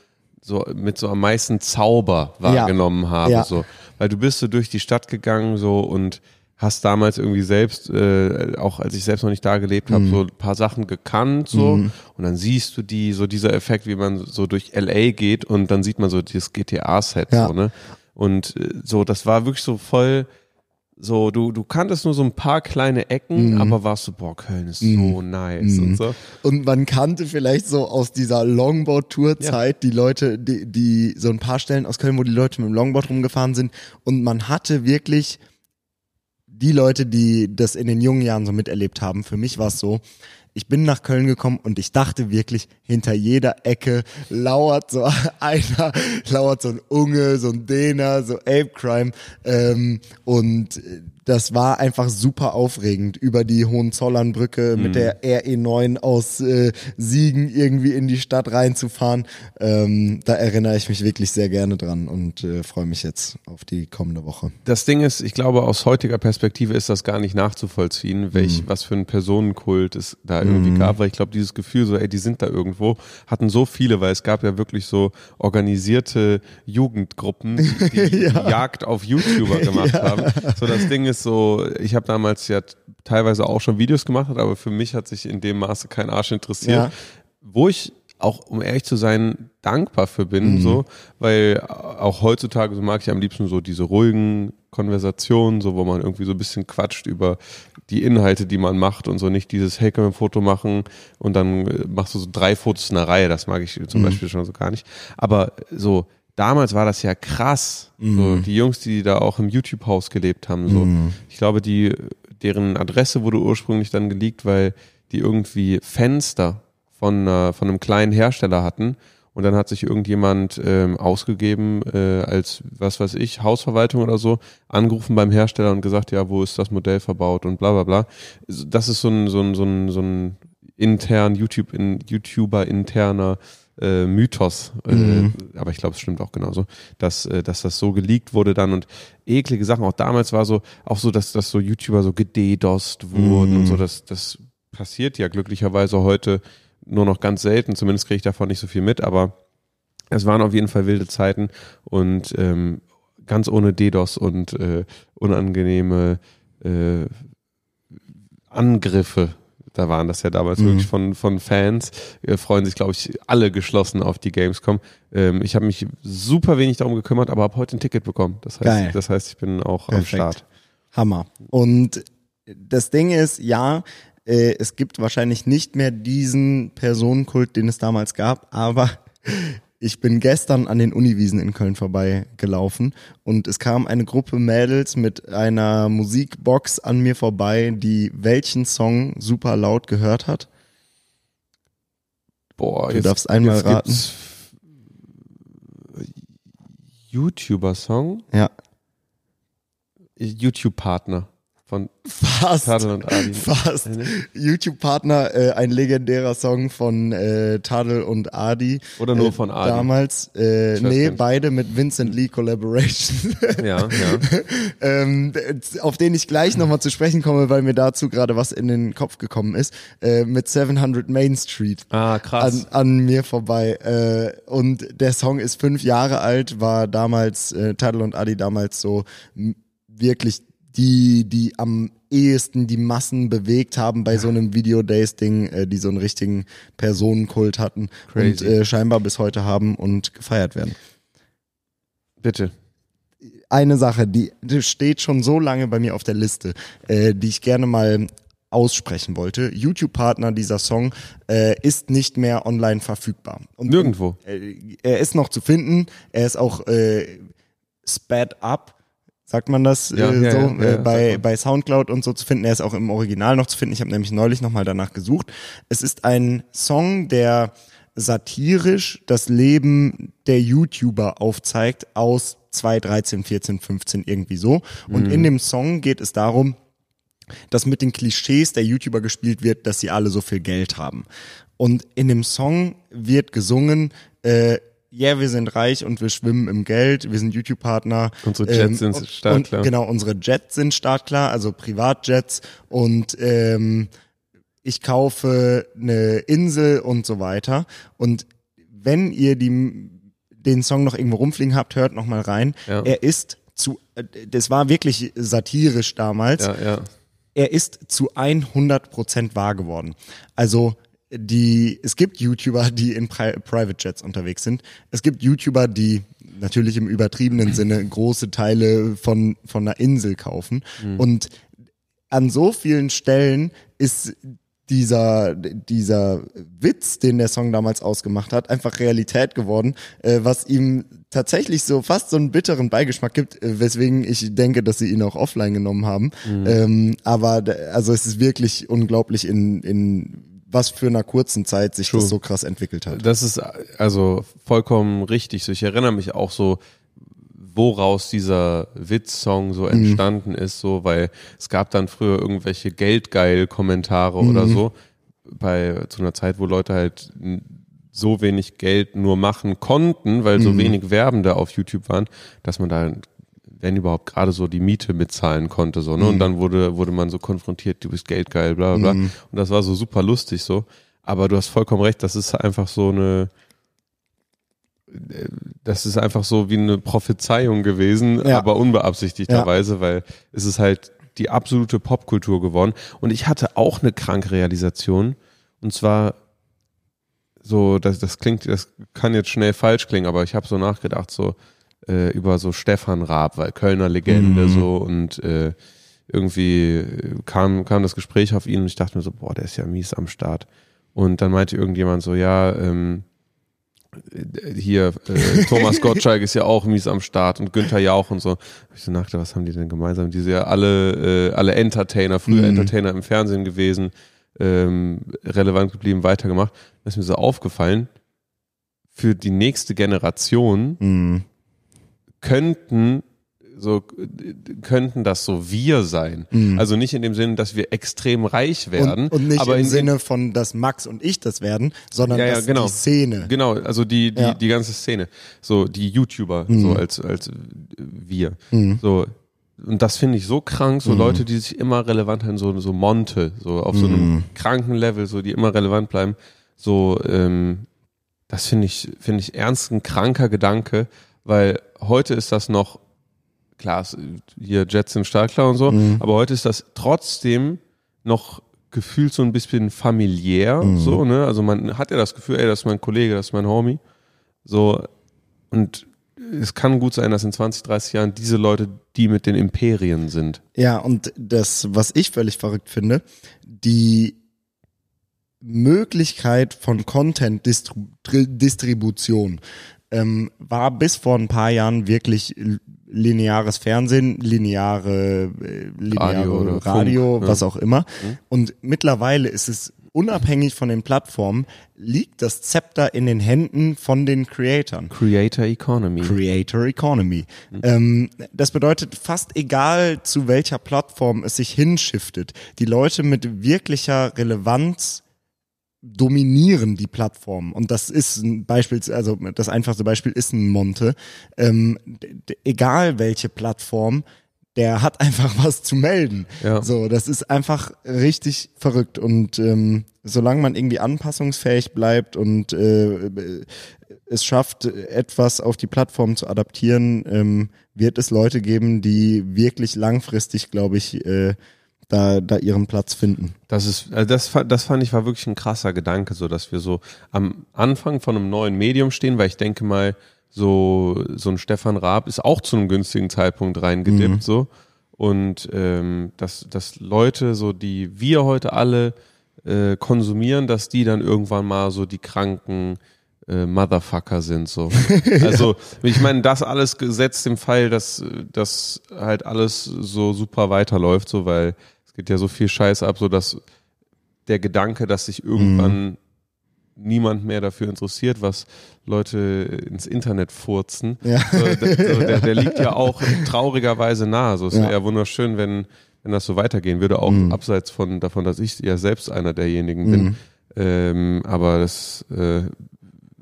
S2: so mit so am meisten Zauber wahrgenommen ja. habe. Ja. So. Weil du bist so durch die Stadt gegangen so und hast damals irgendwie selbst, äh, auch als ich selbst noch nicht da gelebt habe, mhm. so ein paar Sachen gekannt so mhm. und dann siehst du die, so dieser Effekt, wie man so durch LA geht und dann sieht man so dieses GTA-Set ja. so, ne? Und äh, so, das war wirklich so voll so, du, du kanntest nur so ein paar kleine Ecken, mhm. aber warst so, boah, Köln ist mhm. so nice mhm. und so.
S1: Und man kannte vielleicht so aus dieser Longboard-Tour-Zeit ja. die Leute, die, die, so ein paar Stellen aus Köln, wo die Leute mit dem Longboard rumgefahren sind und man hatte wirklich die Leute, die das in den jungen Jahren so miterlebt haben. Für mich war es so, ich bin nach Köln gekommen und ich dachte wirklich, hinter jeder Ecke lauert so einer, lauert so ein Unge, so ein Däner, so Ape Crime. Ähm, und das war einfach super aufregend, über die Hohenzollernbrücke mhm. mit der RE9 aus äh, Siegen irgendwie in die Stadt reinzufahren. Ähm, da erinnere ich mich wirklich sehr gerne dran und äh, freue mich jetzt auf die kommende Woche.
S2: Das Ding ist, ich glaube, aus heutiger Perspektive ist das gar nicht nachzuvollziehen, welch, mhm. was für ein Personenkult es da irgendwie mhm. gab, weil ich glaube, dieses Gefühl so, ey, die sind da irgendwo, hatten so viele, weil es gab ja wirklich so organisierte Jugendgruppen, die, die ja. Jagd auf YouTuber gemacht ja. haben. So das Ding ist, ist so, ich habe damals ja teilweise auch schon Videos gemacht, aber für mich hat sich in dem Maße kein Arsch interessiert. Ja. Wo ich auch, um ehrlich zu sein, dankbar für bin, mhm. so, weil auch heutzutage so mag ich am liebsten so diese ruhigen Konversationen, so, wo man irgendwie so ein bisschen quatscht über die Inhalte, die man macht und so nicht dieses, hey, können wir ein Foto machen und dann äh, machst du so drei Fotos in einer Reihe, das mag ich zum mhm. Beispiel schon so gar nicht. Aber so, damals war das ja krass. Mhm. So, die Jungs, die da auch im YouTube-Haus gelebt haben. So. Mhm. Ich glaube, die, deren Adresse wurde ursprünglich dann geleakt, weil die irgendwie Fenster von, äh, von einem kleinen Hersteller hatten. Und dann hat sich irgendjemand ähm, ausgegeben äh, als, was weiß ich, Hausverwaltung oder so, angerufen beim Hersteller und gesagt, ja, wo ist das Modell verbaut und bla bla bla. Das ist so ein, so ein, so ein, so ein intern YouTube, in, YouTuber interner äh, Mythos, äh, mhm. aber ich glaube, es stimmt auch genauso, dass, äh, dass das so geleakt wurde dann und eklige Sachen. Auch damals war so, auch so, dass, dass so YouTuber so gededost wurden mhm. und so, das, das passiert ja glücklicherweise heute nur noch ganz selten, zumindest kriege ich davon nicht so viel mit, aber es waren auf jeden Fall wilde Zeiten und ähm, ganz ohne DDoS und äh, unangenehme äh, Angriffe da waren das ja damals mhm. wirklich von, von Fans, äh, freuen sich, glaube ich, alle geschlossen auf die Gamescom. Ähm, ich habe mich super wenig darum gekümmert, aber habe heute ein Ticket bekommen. Das heißt, Geil. das heißt ich bin auch Perfekt. am Start.
S1: Hammer. Und das Ding ist, ja, äh, es gibt wahrscheinlich nicht mehr diesen Personenkult, den es damals gab, aber ich bin gestern an den Uniwiesen in Köln vorbeigelaufen und es kam eine Gruppe Mädels mit einer Musikbox an mir vorbei, die welchen Song super laut gehört hat.
S2: Boah,
S1: du jetzt, darfst einmal raten.
S2: YouTuber-Song?
S1: Ja.
S2: YouTube-Partner von
S1: Fast. Tadel und Adi. Fast. YouTube-Partner, äh, ein legendärer Song von äh, Tadel und Adi.
S2: Oder nur äh, von Adi?
S1: Damals. Äh, nee, beide mit Vincent Lee Collaboration.
S2: Ja, ja.
S1: ähm, auf den ich gleich nochmal zu sprechen komme, weil mir dazu gerade was in den Kopf gekommen ist. Äh, mit 700 Main Street.
S2: Ah, krass.
S1: An, an mir vorbei. Äh, und der Song ist fünf Jahre alt, war damals, äh, Tadel und Adi damals so wirklich die, die am ehesten die Massen bewegt haben bei so einem Video-Days-Ding, äh, die so einen richtigen Personenkult hatten
S2: Crazy.
S1: und äh, scheinbar bis heute haben und gefeiert werden.
S2: Bitte.
S1: Eine Sache, die, die steht schon so lange bei mir auf der Liste, äh, die ich gerne mal aussprechen wollte. YouTube-Partner dieser Song äh, ist nicht mehr online verfügbar. Und
S2: Nirgendwo.
S1: äh, er ist noch zu finden. Er ist auch äh, sped up, sagt man das
S2: Ja,
S1: äh,
S2: ja,
S1: so,
S2: ja,
S1: äh, bei, bei Soundcloud und so zu finden. Er ist auch im Original noch zu finden. Ich habe nämlich neulich nochmal danach gesucht. Es ist ein Song, der satirisch das Leben der YouTuber aufzeigt aus 2013, 14, 15 irgendwie so. Und
S2: Mhm.
S1: in dem Song geht es darum, dass mit den Klischees der YouTuber gespielt wird, dass sie alle so viel Geld haben. Und in dem Song wird gesungen, äh, ja, wir sind reich und wir schwimmen im Geld, wir sind YouTube-Partner.
S2: Unsere Jets sind
S1: und-
S2: startklar.
S1: Und, genau, unsere Jets sind startklar, also Privatjets und ähm, ich kaufe eine Insel und so weiter. Und wenn ihr die, den Song noch irgendwo rumfliegen habt, hört noch mal rein.
S2: Ja.
S1: Er ist zu, äh, das war wirklich satirisch damals
S2: Ja, ja.
S1: er ist zu 100% wahr geworden. Also die, es gibt YouTuber, die in Pri Private Jets unterwegs sind. Es gibt YouTuber, die natürlich im übertriebenen Sinne große Teile von, von einer Insel kaufen. Und an so vielen Stellen ist dieser, dieser Witz, den der Song damals ausgemacht hat, einfach Realität geworden, äh, was ihm tatsächlich so fast so einen bitteren Beigeschmack gibt, äh, weswegen ich denke, dass sie ihn auch offline genommen haben. Ähm, aber also es ist wirklich unglaublich in, in was für einer kurzen Zeit sich
S2: True.
S1: das so krass entwickelt hat.
S2: Das ist also vollkommen richtig. So, ich erinnere mich auch so, woraus dieser Witz-Song so entstanden ist, so, weil es gab dann früher irgendwelche Geldgeil-Kommentare oder so, bei zu einer Zeit, wo Leute halt so wenig Geld nur machen konnten, weil so wenig Werbende auf YouTube waren, dass man da wenn überhaupt gerade so die Miete mitzahlen konnte so ne und dann wurde wurde man so konfrontiert du bist geldgeil bla bla bla und das war so super lustig so aber du hast vollkommen recht das ist einfach so eine das ist einfach so wie eine Prophezeiung gewesen,
S1: Ja.
S2: aber unbeabsichtigterweise, weil es ist halt die absolute Popkultur geworden. Und ich hatte auch eine kranke Realisation. Und zwar so, das, das klingt, das kann jetzt schnell falsch klingen, aber ich habe so nachgedacht, so äh, über so Stefan Raab, weil Kölner Legende so und äh, irgendwie äh, kam, kam das Gespräch auf ihn und ich dachte mir so, boah, der ist ja mies am Start. Und dann meinte irgendjemand so, ja, ähm, hier, äh, Thomas Gottschalk ist ja auch mies am Start und Günther Jauch und so. Ich so nachgedacht, was haben die denn gemeinsam? Die sind ja alle, äh, alle Entertainer, früher Entertainer im Fernsehen gewesen, ähm, relevant geblieben, weitergemacht. Das ist mir so aufgefallen, für die nächste Generation
S1: Mhm.
S2: Könnten so könnten das so wir sein. Also nicht in dem Sinne, dass wir extrem reich werden,
S1: Und, und nicht
S2: aber
S1: im
S2: in
S1: Sinne von, dass Max und ich das werden, sondern
S2: Ja, ja,
S1: dass
S2: genau.
S1: die Szene.
S2: Genau, also die, die,
S1: Ja.
S2: die ganze Szene. So, die YouTuber, so als, als wir.
S1: Mhm.
S2: So. Und das finde ich so krank, so Leute, die sich immer relevant haben, so, so Monte, so auf so
S1: Mhm.
S2: einem kranken Level, so, die immer relevant bleiben. So, ähm, das finde ich, finde ich ernst ein kranker Gedanke, weil heute ist das noch, klar, hier Jets sind startklar und so,
S1: Mhm.
S2: aber heute ist das trotzdem noch gefühlt so ein bisschen familiär,
S1: Mhm.
S2: so, ne? Also man hat ja das Gefühl, ey, das ist mein Kollege, das ist mein Homie. So, und es kann gut sein, dass in 20, 30 Jahren diese Leute die mit den Imperien sind.
S1: Ja, und das, was ich völlig verrückt finde, die Möglichkeit von Content-Distribution ähm, war bis vor ein paar Jahren wirklich lineares Fernsehen, lineare äh, lineare
S2: Radio
S1: Radio,
S2: Funk, ja.
S1: was auch immer. Und mittlerweile ist es unabhängig von den Plattformen, liegt das Zepter in den Händen von den Creatoren.
S2: Creator Economy.
S1: Creator Economy. Ähm, das bedeutet, fast egal zu welcher Plattform es sich hinschiftet, die Leute mit wirklicher Relevanz dominieren die Plattform. Und das ist ein Beispiel, also das einfachste Beispiel ist ein Monte. Ähm, egal welche Plattform, der hat einfach was zu melden.
S2: Ja.
S1: So, das ist einfach richtig verrückt. Und ähm, solange man irgendwie anpassungsfähig bleibt und äh, es schafft, etwas auf die Plattform zu adaptieren, ähm, wird es Leute geben, die wirklich langfristig, glaube ich, äh, da, da ihren Platz finden.
S2: Das ist, also das, das fand ich war wirklich ein krasser Gedanke, so dass wir so am Anfang von einem neuen Medium stehen, weil ich denke mal, so, so ein Stefan Raab ist auch zu einem günstigen Zeitpunkt reingedippt, mhm. so. Und ähm, dass, dass Leute, so die wir heute alle äh, konsumieren, dass die dann irgendwann mal so die kranken äh, Motherfucker sind. So. Also ich meine, das alles gesetzt im Fall, dass das halt alles so super weiterläuft, so weil geht ja so viel Scheiß ab, so dass der Gedanke, dass sich irgendwann mhm niemand mehr dafür interessiert, was Leute ins Internet furzen. Ja. So, der, der, der, liegt ja auch traurigerweise nahe. So, es wäre ja wunderschön, wenn, wenn das so weitergehen würde, auch mhm. abseits von davon, dass ich ja selbst einer derjenigen bin. Mhm. Ähm, aber das äh,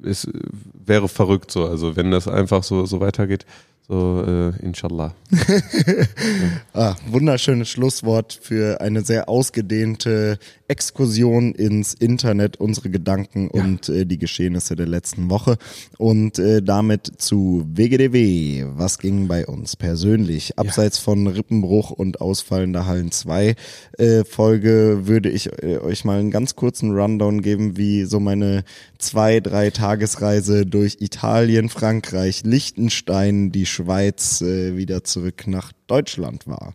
S2: ist, wäre verrückt so. Also wenn das einfach so, so weitergeht, so, äh, inshallah.
S1: ah, wunderschönes Schlusswort für eine sehr ausgedehnte Exkursion ins Internet, unsere Gedanken ja. und äh, die Geschehnisse der letzten Woche. Und äh, damit zu WGDW. Was ging bei uns persönlich? Abseits ja. von Rippenbruch und ausfallender Hallen 2 äh, Folge würde ich äh, euch mal einen ganz kurzen Rundown geben, wie so meine zwei, drei Tagesreise durch Italien, Frankreich, Liechtenstein, die Schweiz äh, wieder zurück nach Deutschland war.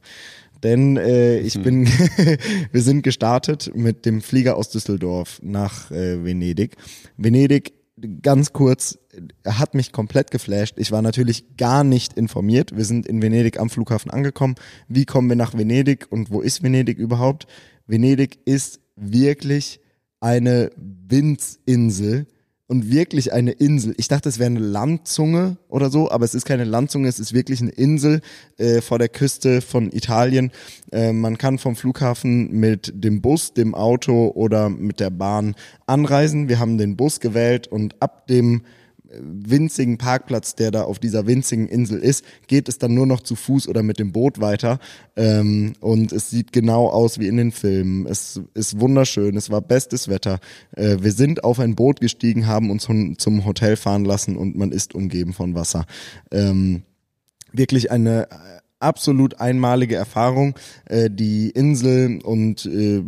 S1: Denn äh, ich mhm. bin, wir sind gestartet mit dem Flieger aus Düsseldorf nach äh, Venedig. Venedig, ganz kurz, hat mich komplett geflasht. Ich war natürlich gar nicht informiert. Wir sind in Venedig am Flughafen angekommen. Wie kommen wir nach Venedig und wo ist Venedig überhaupt? Venedig ist wirklich eine Winzinsel und wirklich eine Insel. Ich dachte, es wäre eine Landzunge oder so, aber es ist keine Landzunge, es ist wirklich eine Insel äh, vor der Küste von Italien. Äh, man kann vom Flughafen mit dem Bus, dem Auto oder mit der Bahn anreisen. Wir haben den Bus gewählt und ab dem winzigen Parkplatz, der da auf dieser winzigen Insel ist, geht es dann nur noch zu Fuß oder mit dem Boot weiter. Ähm, und es sieht genau aus wie in den Filmen. Es ist wunderschön, es war bestes Wetter. Äh, wir sind auf ein Boot gestiegen, haben uns zum Hotel fahren lassen und man ist umgeben von Wasser. Ähm, wirklich eine absolut einmalige Erfahrung. Äh, die Insel und äh,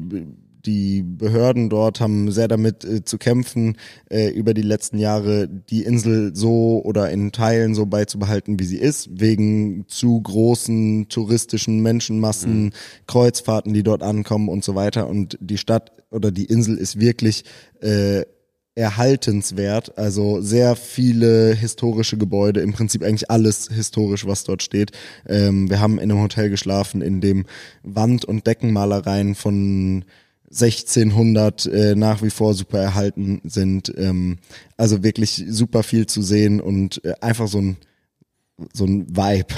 S1: die Behörden dort haben sehr damit äh, zu kämpfen, äh, über die letzten Jahre die Insel so oder in Teilen so beizubehalten, wie sie ist, wegen zu großen touristischen Menschenmassen, mhm. Kreuzfahrten, die dort ankommen und so weiter. Und die Stadt oder die Insel ist wirklich äh, erhaltenswert. Also sehr viele historische Gebäude, im Prinzip eigentlich alles historisch, was dort steht. Ähm, wir haben in einem Hotel geschlafen, in dem Wand- und Deckenmalereien von 1600 äh, nach wie vor super erhalten sind. Ähm, also wirklich super viel zu sehen und äh, einfach so ein so ein Vibe.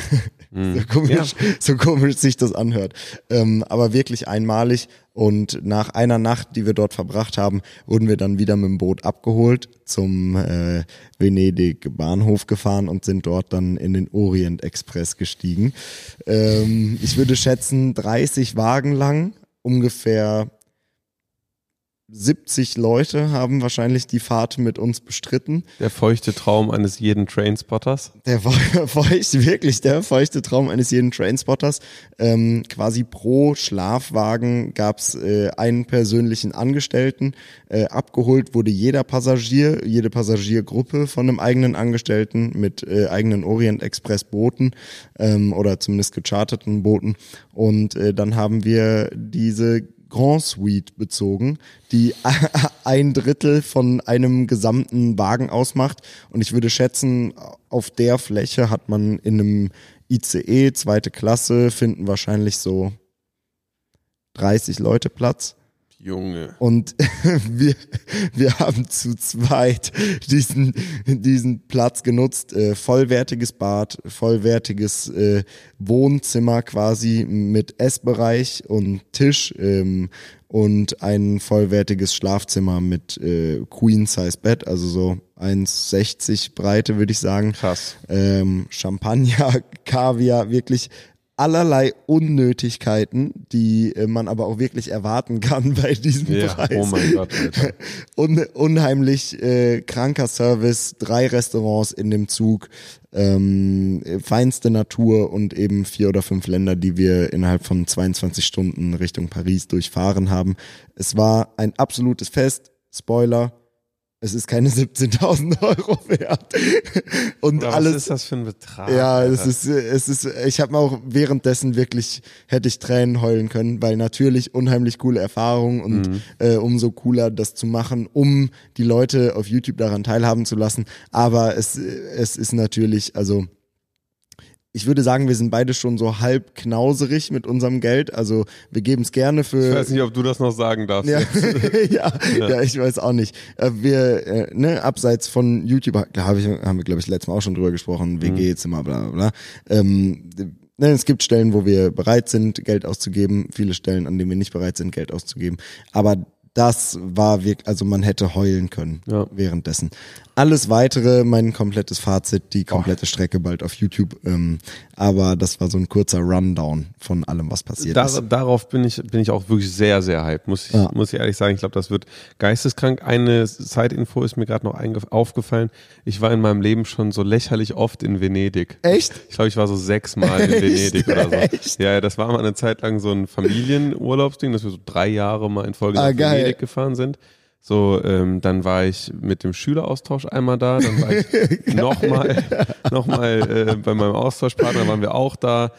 S1: Mm. so, komisch, ja. so komisch sich das anhört. Ähm, aber wirklich einmalig. Und nach einer Nacht, die wir dort verbracht haben, wurden wir dann wieder mit dem Boot abgeholt, zum äh, Venedig Bahnhof gefahren und sind dort dann in den Orient Express gestiegen. Ähm, ich würde schätzen, 30 Wagen lang, ungefähr 70 Leute haben wahrscheinlich die Fahrt mit uns bestritten.
S2: Der feuchte Traum eines jeden Trainspotters.
S1: Der feucht, wirklich der feuchte Traum eines jeden Trainspotters. Ähm, quasi pro Schlafwagen gab's äh, einen persönlichen Angestellten. Äh, abgeholt wurde jeder Passagier, jede Passagiergruppe von einem eigenen Angestellten mit äh, eigenen Orient Express Booten ähm, oder zumindest gecharterten Booten. Und äh, dann haben wir diese Grand Suite bezogen, die ein Drittel von einem gesamten Wagen ausmacht. Und ich würde schätzen, auf der Fläche hat man in einem ICE zweite Klasse finden wahrscheinlich so 30 Leute Platz.
S2: Junge.
S1: Und wir, wir haben zu zweit diesen, diesen Platz genutzt. Äh, vollwertiges Bad, vollwertiges äh, Wohnzimmer quasi mit Essbereich und Tisch ähm, und ein vollwertiges Schlafzimmer mit äh, Queen-Size-Bett, also so 1,60 Breite würde ich sagen.
S2: Krass.
S1: Ähm, Champagner, Kaviar, wirklich allerlei Unnötigkeiten, die äh, man aber auch wirklich erwarten kann bei diesem
S2: Ja,
S1: Preis.
S2: oh mein Gott, Alter.
S1: Un unheimlich äh, kranker Service, drei Restaurants in dem Zug, ähm, feinste Natur und eben vier oder fünf Länder, die wir innerhalb von 22 Stunden Richtung Paris durchfahren haben. Es war ein absolutes Fest. Spoiler. Es ist keine 17.000 Euro wert. Und
S2: Oder
S1: alles,
S2: was ist das für ein Betrag?
S1: ja,
S2: Alter?
S1: es ist, es ist, ich habe mir auch währenddessen wirklich, hätte ich Tränen heulen können, weil natürlich unheimlich coole Erfahrung und
S2: Mhm.
S1: äh, umso cooler das zu machen, um die Leute auf YouTube daran teilhaben zu lassen. Aber es, es ist natürlich, also ich würde sagen, wir sind beide schon so halb knauserig mit unserem Geld. Also wir geben es gerne für.
S2: Ich weiß nicht, ob du das noch sagen darfst.
S1: Ja, ja, ja, ich weiß auch nicht. Äh, Wir, äh, ne, abseits von YouTube, da hab ich, haben wir, glaube ich, letztes Mal auch schon drüber gesprochen, WG-Zimmer, bla bla bla. Ähm, ne, es gibt Stellen, wo wir bereit sind, Geld auszugeben, viele Stellen, an denen wir nicht bereit sind, Geld auszugeben. Aber das war wirklich, also man hätte heulen können
S2: Ja.
S1: währenddessen. Alles weitere, mein komplettes Fazit, die komplette Strecke bald auf YouTube. Ähm, aber das war so ein kurzer Rundown von allem, was passiert
S2: Dar
S1: ist.
S2: darauf bin ich, bin ich auch wirklich sehr, sehr hyped, muss ich,
S1: Ja.
S2: muss ich ehrlich sagen. Ich glaube, das wird geisteskrank. Eine Zeitinfo ist mir gerade noch aufgefallen. Ich war in meinem Leben schon so lächerlich oft in Venedig.
S1: Echt?
S2: Ich glaube, ich war so sechsmal in Venedig oder so.
S1: Echt?
S2: Ja, das war mal eine Zeit lang so ein Familienurlaubsding, dass wir so drei Jahre mal in Folge
S1: Ah, geil.
S2: Venedig gefahren sind. So, ähm, dann war ich mit dem Schüleraustausch einmal da, dann war ich nochmal noch mal, äh, bei meinem Austauschpartner waren wir auch da.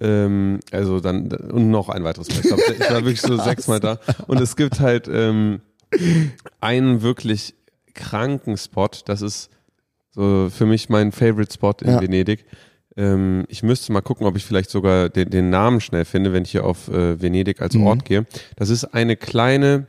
S2: Ähm, also dann und noch ein weiteres Mal. Ich, glaub, ich war wirklich so sechsmal da. Und es gibt halt ähm, einen wirklich kranken Spot. Das ist so für mich mein Favorite Spot in
S1: Ja.
S2: Venedig. Ähm, ich müsste mal gucken, ob ich vielleicht sogar den, den Namen schnell finde, wenn ich hier auf äh, Venedig als
S1: Mhm.
S2: Ort gehe. Das ist eine kleine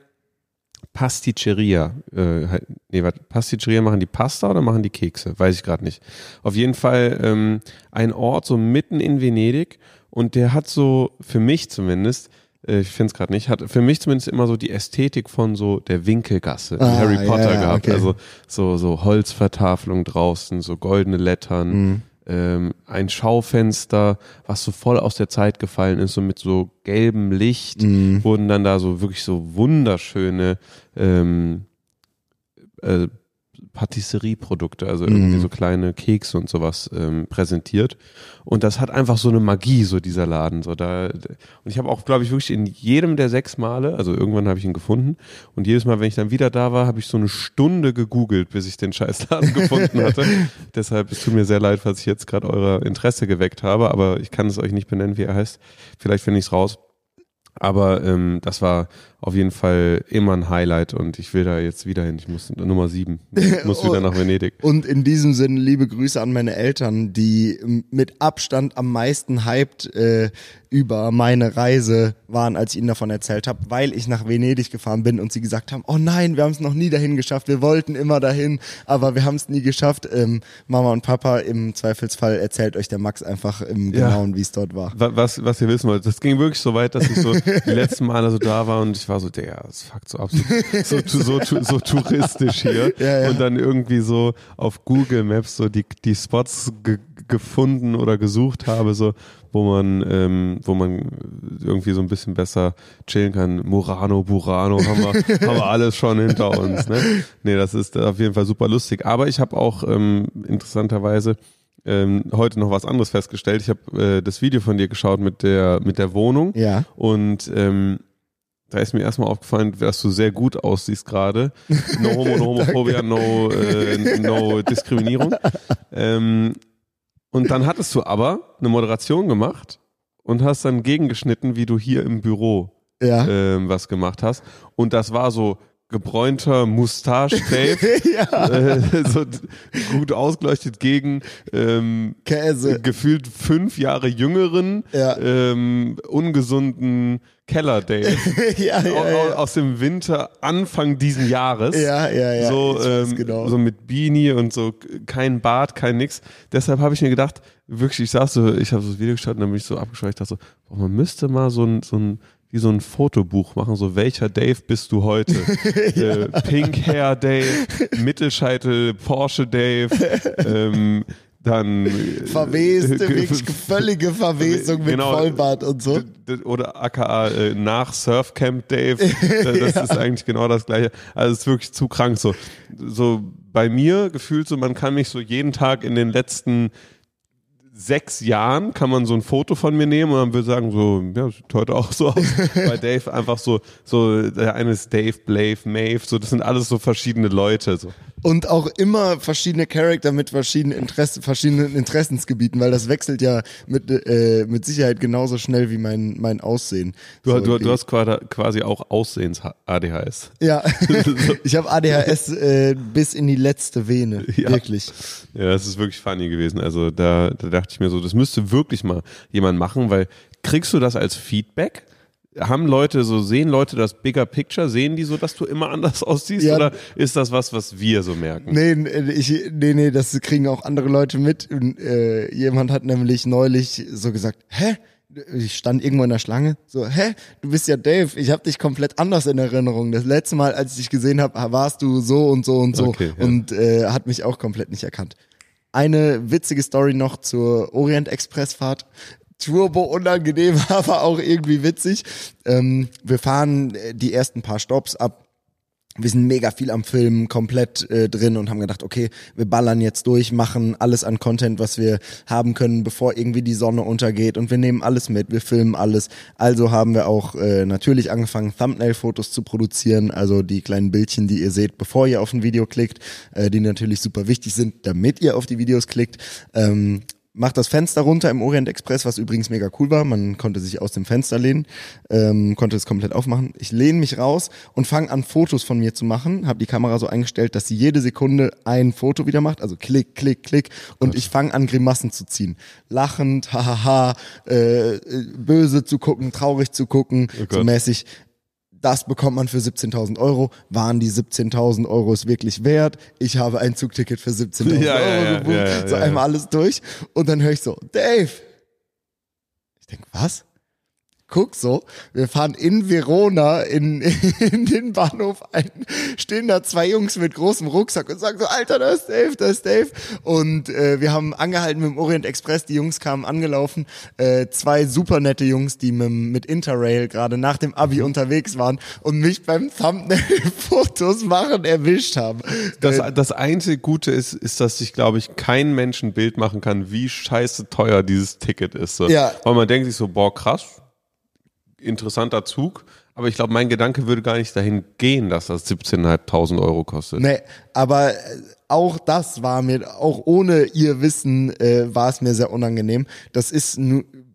S2: Pasticceria. Äh, nee, warte, Pasticceria machen die Pasta oder machen die Kekse? Weiß ich gerade nicht. Auf jeden Fall ähm, ein Ort so mitten in Venedig und der hat so, für mich zumindest, äh, ich finde es gerade nicht, hat für mich zumindest immer so die Ästhetik von so der Winkelgasse in
S1: Ah,
S2: Harry
S1: ja,
S2: Potter
S1: ja,
S2: gehabt.
S1: okay.
S2: Also so, so Holzvertafelung draußen, so goldene Lettern,
S1: Mhm.
S2: Ähm, ein Schaufenster, was so voll aus der Zeit gefallen ist, so mit so gelbem Licht,
S1: Mhm.
S2: wurden dann da so wirklich so wunderschöne ähm, äh, Patisserieprodukte, also irgendwie
S1: Mhm.
S2: so kleine Kekse und sowas ähm, präsentiert. Und das hat einfach so eine Magie, so dieser Laden. So da, und ich habe auch, glaube ich, wirklich in jedem der sechs Male, also irgendwann habe ich ihn gefunden, und jedes Mal, wenn ich dann wieder da war, habe ich so eine Stunde gegoogelt, bis ich den Scheißladen gefunden hatte. Deshalb, es tut mir sehr leid, falls ich jetzt gerade euer Interesse geweckt habe, aber ich kann es euch nicht benennen, wie er heißt. Vielleicht finde ich es raus. Aber ähm, das war auf jeden Fall immer ein Highlight und ich will da jetzt wieder hin. Ich muss Nummer sieben. Ich muss wieder nach Venedig.
S1: Und in diesem Sinne liebe Grüße an meine Eltern, die mit Abstand am meisten hyped äh, über meine Reise waren, als ich ihnen davon erzählt habe, weil ich nach Venedig gefahren bin und sie gesagt haben, oh nein, wir haben es noch nie dahin geschafft, wir wollten immer dahin, aber wir haben es nie geschafft. Ähm, Mama und Papa, im Zweifelsfall erzählt euch der Max einfach im
S2: Ja.
S1: Genauen, wie es dort war.
S2: Wa- Was, was ihr wissen wollt, das ging wirklich so weit, dass ich so die letzten Male so da war und ich war so, der, das fuckt so absolut, so, so, so, so touristisch hier.
S1: Ja, ja.
S2: Und dann irgendwie so auf Google Maps so die, die Spots ge gefunden oder gesucht habe, so, wo man, ähm, wo man irgendwie so ein bisschen besser chillen kann. Murano, Burano, haben wir, haben wir alles schon hinter uns. Ne? Nee, das ist auf jeden Fall super lustig. Aber ich habe auch ähm, interessanterweise ähm, heute noch was anderes festgestellt. Ich habe äh, das Video von dir geschaut mit der, mit der Wohnung
S1: Ja.
S2: und ähm, da ist mir erstmal aufgefallen, dass du sehr gut aussiehst gerade. No Homo, no Homophobia, no, äh, no Diskriminierung. Ähm, und dann hattest du aber eine Moderation gemacht und hast dann gegengeschnitten, wie du hier im Büro
S1: Ja.
S2: ähm, was gemacht hast. Und das war so gebräunter Mustache-Dave,
S1: ja.
S2: äh, so gut ausgeleuchtet gegen ähm,
S1: Käse.
S2: gefühlt fünf Jahre jüngeren,
S1: Ja.
S2: ähm, ungesunden Keller-Dave
S1: ja, ja,
S2: au-
S1: ja.
S2: au- aus dem Winter Anfang diesen Jahres.
S1: Ja, ja, ja.
S2: So, ähm,
S1: genau.
S2: so mit Beanie und so kein Bart, kein nix. Deshalb habe ich mir gedacht, wirklich, ich saß so, ich habe so das Video geschaut und dann bin ich so abgeschaut, ich dachte so, boah, man müsste mal so ein, so ein wie so ein Fotobuch machen, so welcher Dave bist du heute? äh, Pink Hair Dave, Mittelscheitel Porsche Dave, ähm, dann
S1: Verweste, wirklich völlige Verwesung mit
S2: Genau.
S1: Vollbart und so.
S2: Oder aka äh, nach Surfcamp Dave. Das ist eigentlich genau das gleiche. Also es ist wirklich zu krank. So, so bei mir gefühlt so, man kann mich so jeden Tag in den letzten sechs Jahren kann man so ein Foto von mir nehmen und dann würde sagen so, ja, sieht heute auch so aus. Bei Dave einfach so, so der eine ist Dave, Blave, Maeve, so das sind alles so verschiedene Leute. So.
S1: Und auch immer verschiedene Charakter mit verschiedenen, Interesse, verschiedenen Interessensgebieten, weil das wechselt ja mit, äh, mit Sicherheit genauso schnell wie mein, mein Aussehen.
S2: Du,
S1: So,
S2: du,
S1: die-
S2: du hast quasi quasi auch Aussehens-ADHS.
S1: Ja, ich habe ADHS äh, bis in die letzte Vene,
S2: Ja.
S1: wirklich.
S2: Ja, das ist wirklich funny gewesen. Also da, da dachte ich mir so, das müsste wirklich mal jemand machen, weil kriegst du das als Feedback? Haben Leute so, sehen Leute das Bigger Picture? Sehen die so, dass du immer anders aussiehst?
S1: Ja.
S2: Oder ist das was, was wir so merken?
S1: Nee, ich, nee, nee, das kriegen auch andere Leute mit. Und, äh, jemand hat nämlich neulich so gesagt, hä? Ich stand irgendwo in der Schlange, so, hä, du bist ja Dave, ich habe dich komplett anders in Erinnerung. Das letzte Mal, als ich dich gesehen habe, warst du so und so und so
S2: Okay, ja.
S1: und äh, hat mich auch komplett nicht erkannt. Eine witzige Story noch zur Orient Express Fahrt. Turbo unangenehm, aber auch irgendwie witzig. Ähm, wir fahren äh, die ersten paar Stops ab wir sind mega viel am Film komplett äh, drin und haben gedacht, okay, wir ballern jetzt durch, machen alles an Content, was wir haben können, bevor irgendwie die Sonne untergeht und wir nehmen alles mit, wir filmen alles. Also haben wir auch äh, natürlich angefangen, Thumbnail-Fotos zu produzieren, also die kleinen Bildchen, die ihr seht, bevor ihr auf ein Video klickt, äh, die natürlich super wichtig sind, damit ihr auf die Videos klickt. Ähm, macht das Fenster runter im Orient Express, was übrigens mega cool war. Man konnte sich aus dem Fenster lehnen, ähm, konnte es komplett aufmachen. Ich lehne mich raus und fange an, Fotos von mir zu machen. Habe die Kamera so eingestellt, dass sie jede Sekunde ein Foto wieder macht. Also klick, klick, klick. Und ich fange an, Grimassen zu ziehen. Lachend, hahaha, äh, äh, böse zu gucken, traurig zu gucken, so
S2: Gott.
S1: mäßig das bekommt man für 17.000 Euro. Waren die 17.000 Euro es wirklich wert? Ich habe ein Zugticket für 17.000
S2: Ja,
S1: Euro
S2: ja,
S1: gebucht.
S2: ja, ja,
S1: so einmal alles durch. Und dann höre ich so, Dave. Ich denke, was? Guck so, wir fahren in Verona in, in den Bahnhof ein, stehen da zwei Jungs mit großem Rucksack und sagen so, Alter, da ist Dave, da ist Dave. Und äh, wir haben angehalten mit dem Orient Express, die Jungs kamen angelaufen, äh, zwei super nette Jungs, die mit, mit Interrail gerade nach dem Abi unterwegs waren und mich beim Thumbnail-Fotos machen erwischt haben.
S2: Das,
S1: Äh,
S2: das einzige Gute ist, ist, dass sich, glaube ich, kein Mensch ein Bild machen kann, wie scheiße teuer dieses Ticket ist. So.
S1: Ja.
S2: Weil man denkt sich so, boah, krass, interessanter Zug. Aber ich glaube, mein Gedanke würde gar nicht dahin gehen, dass das 17.500 Euro kostet.
S1: Nee, aber äh, auch das war mir, auch ohne ihr Wissen, äh, war es mir sehr unangenehm. Das ist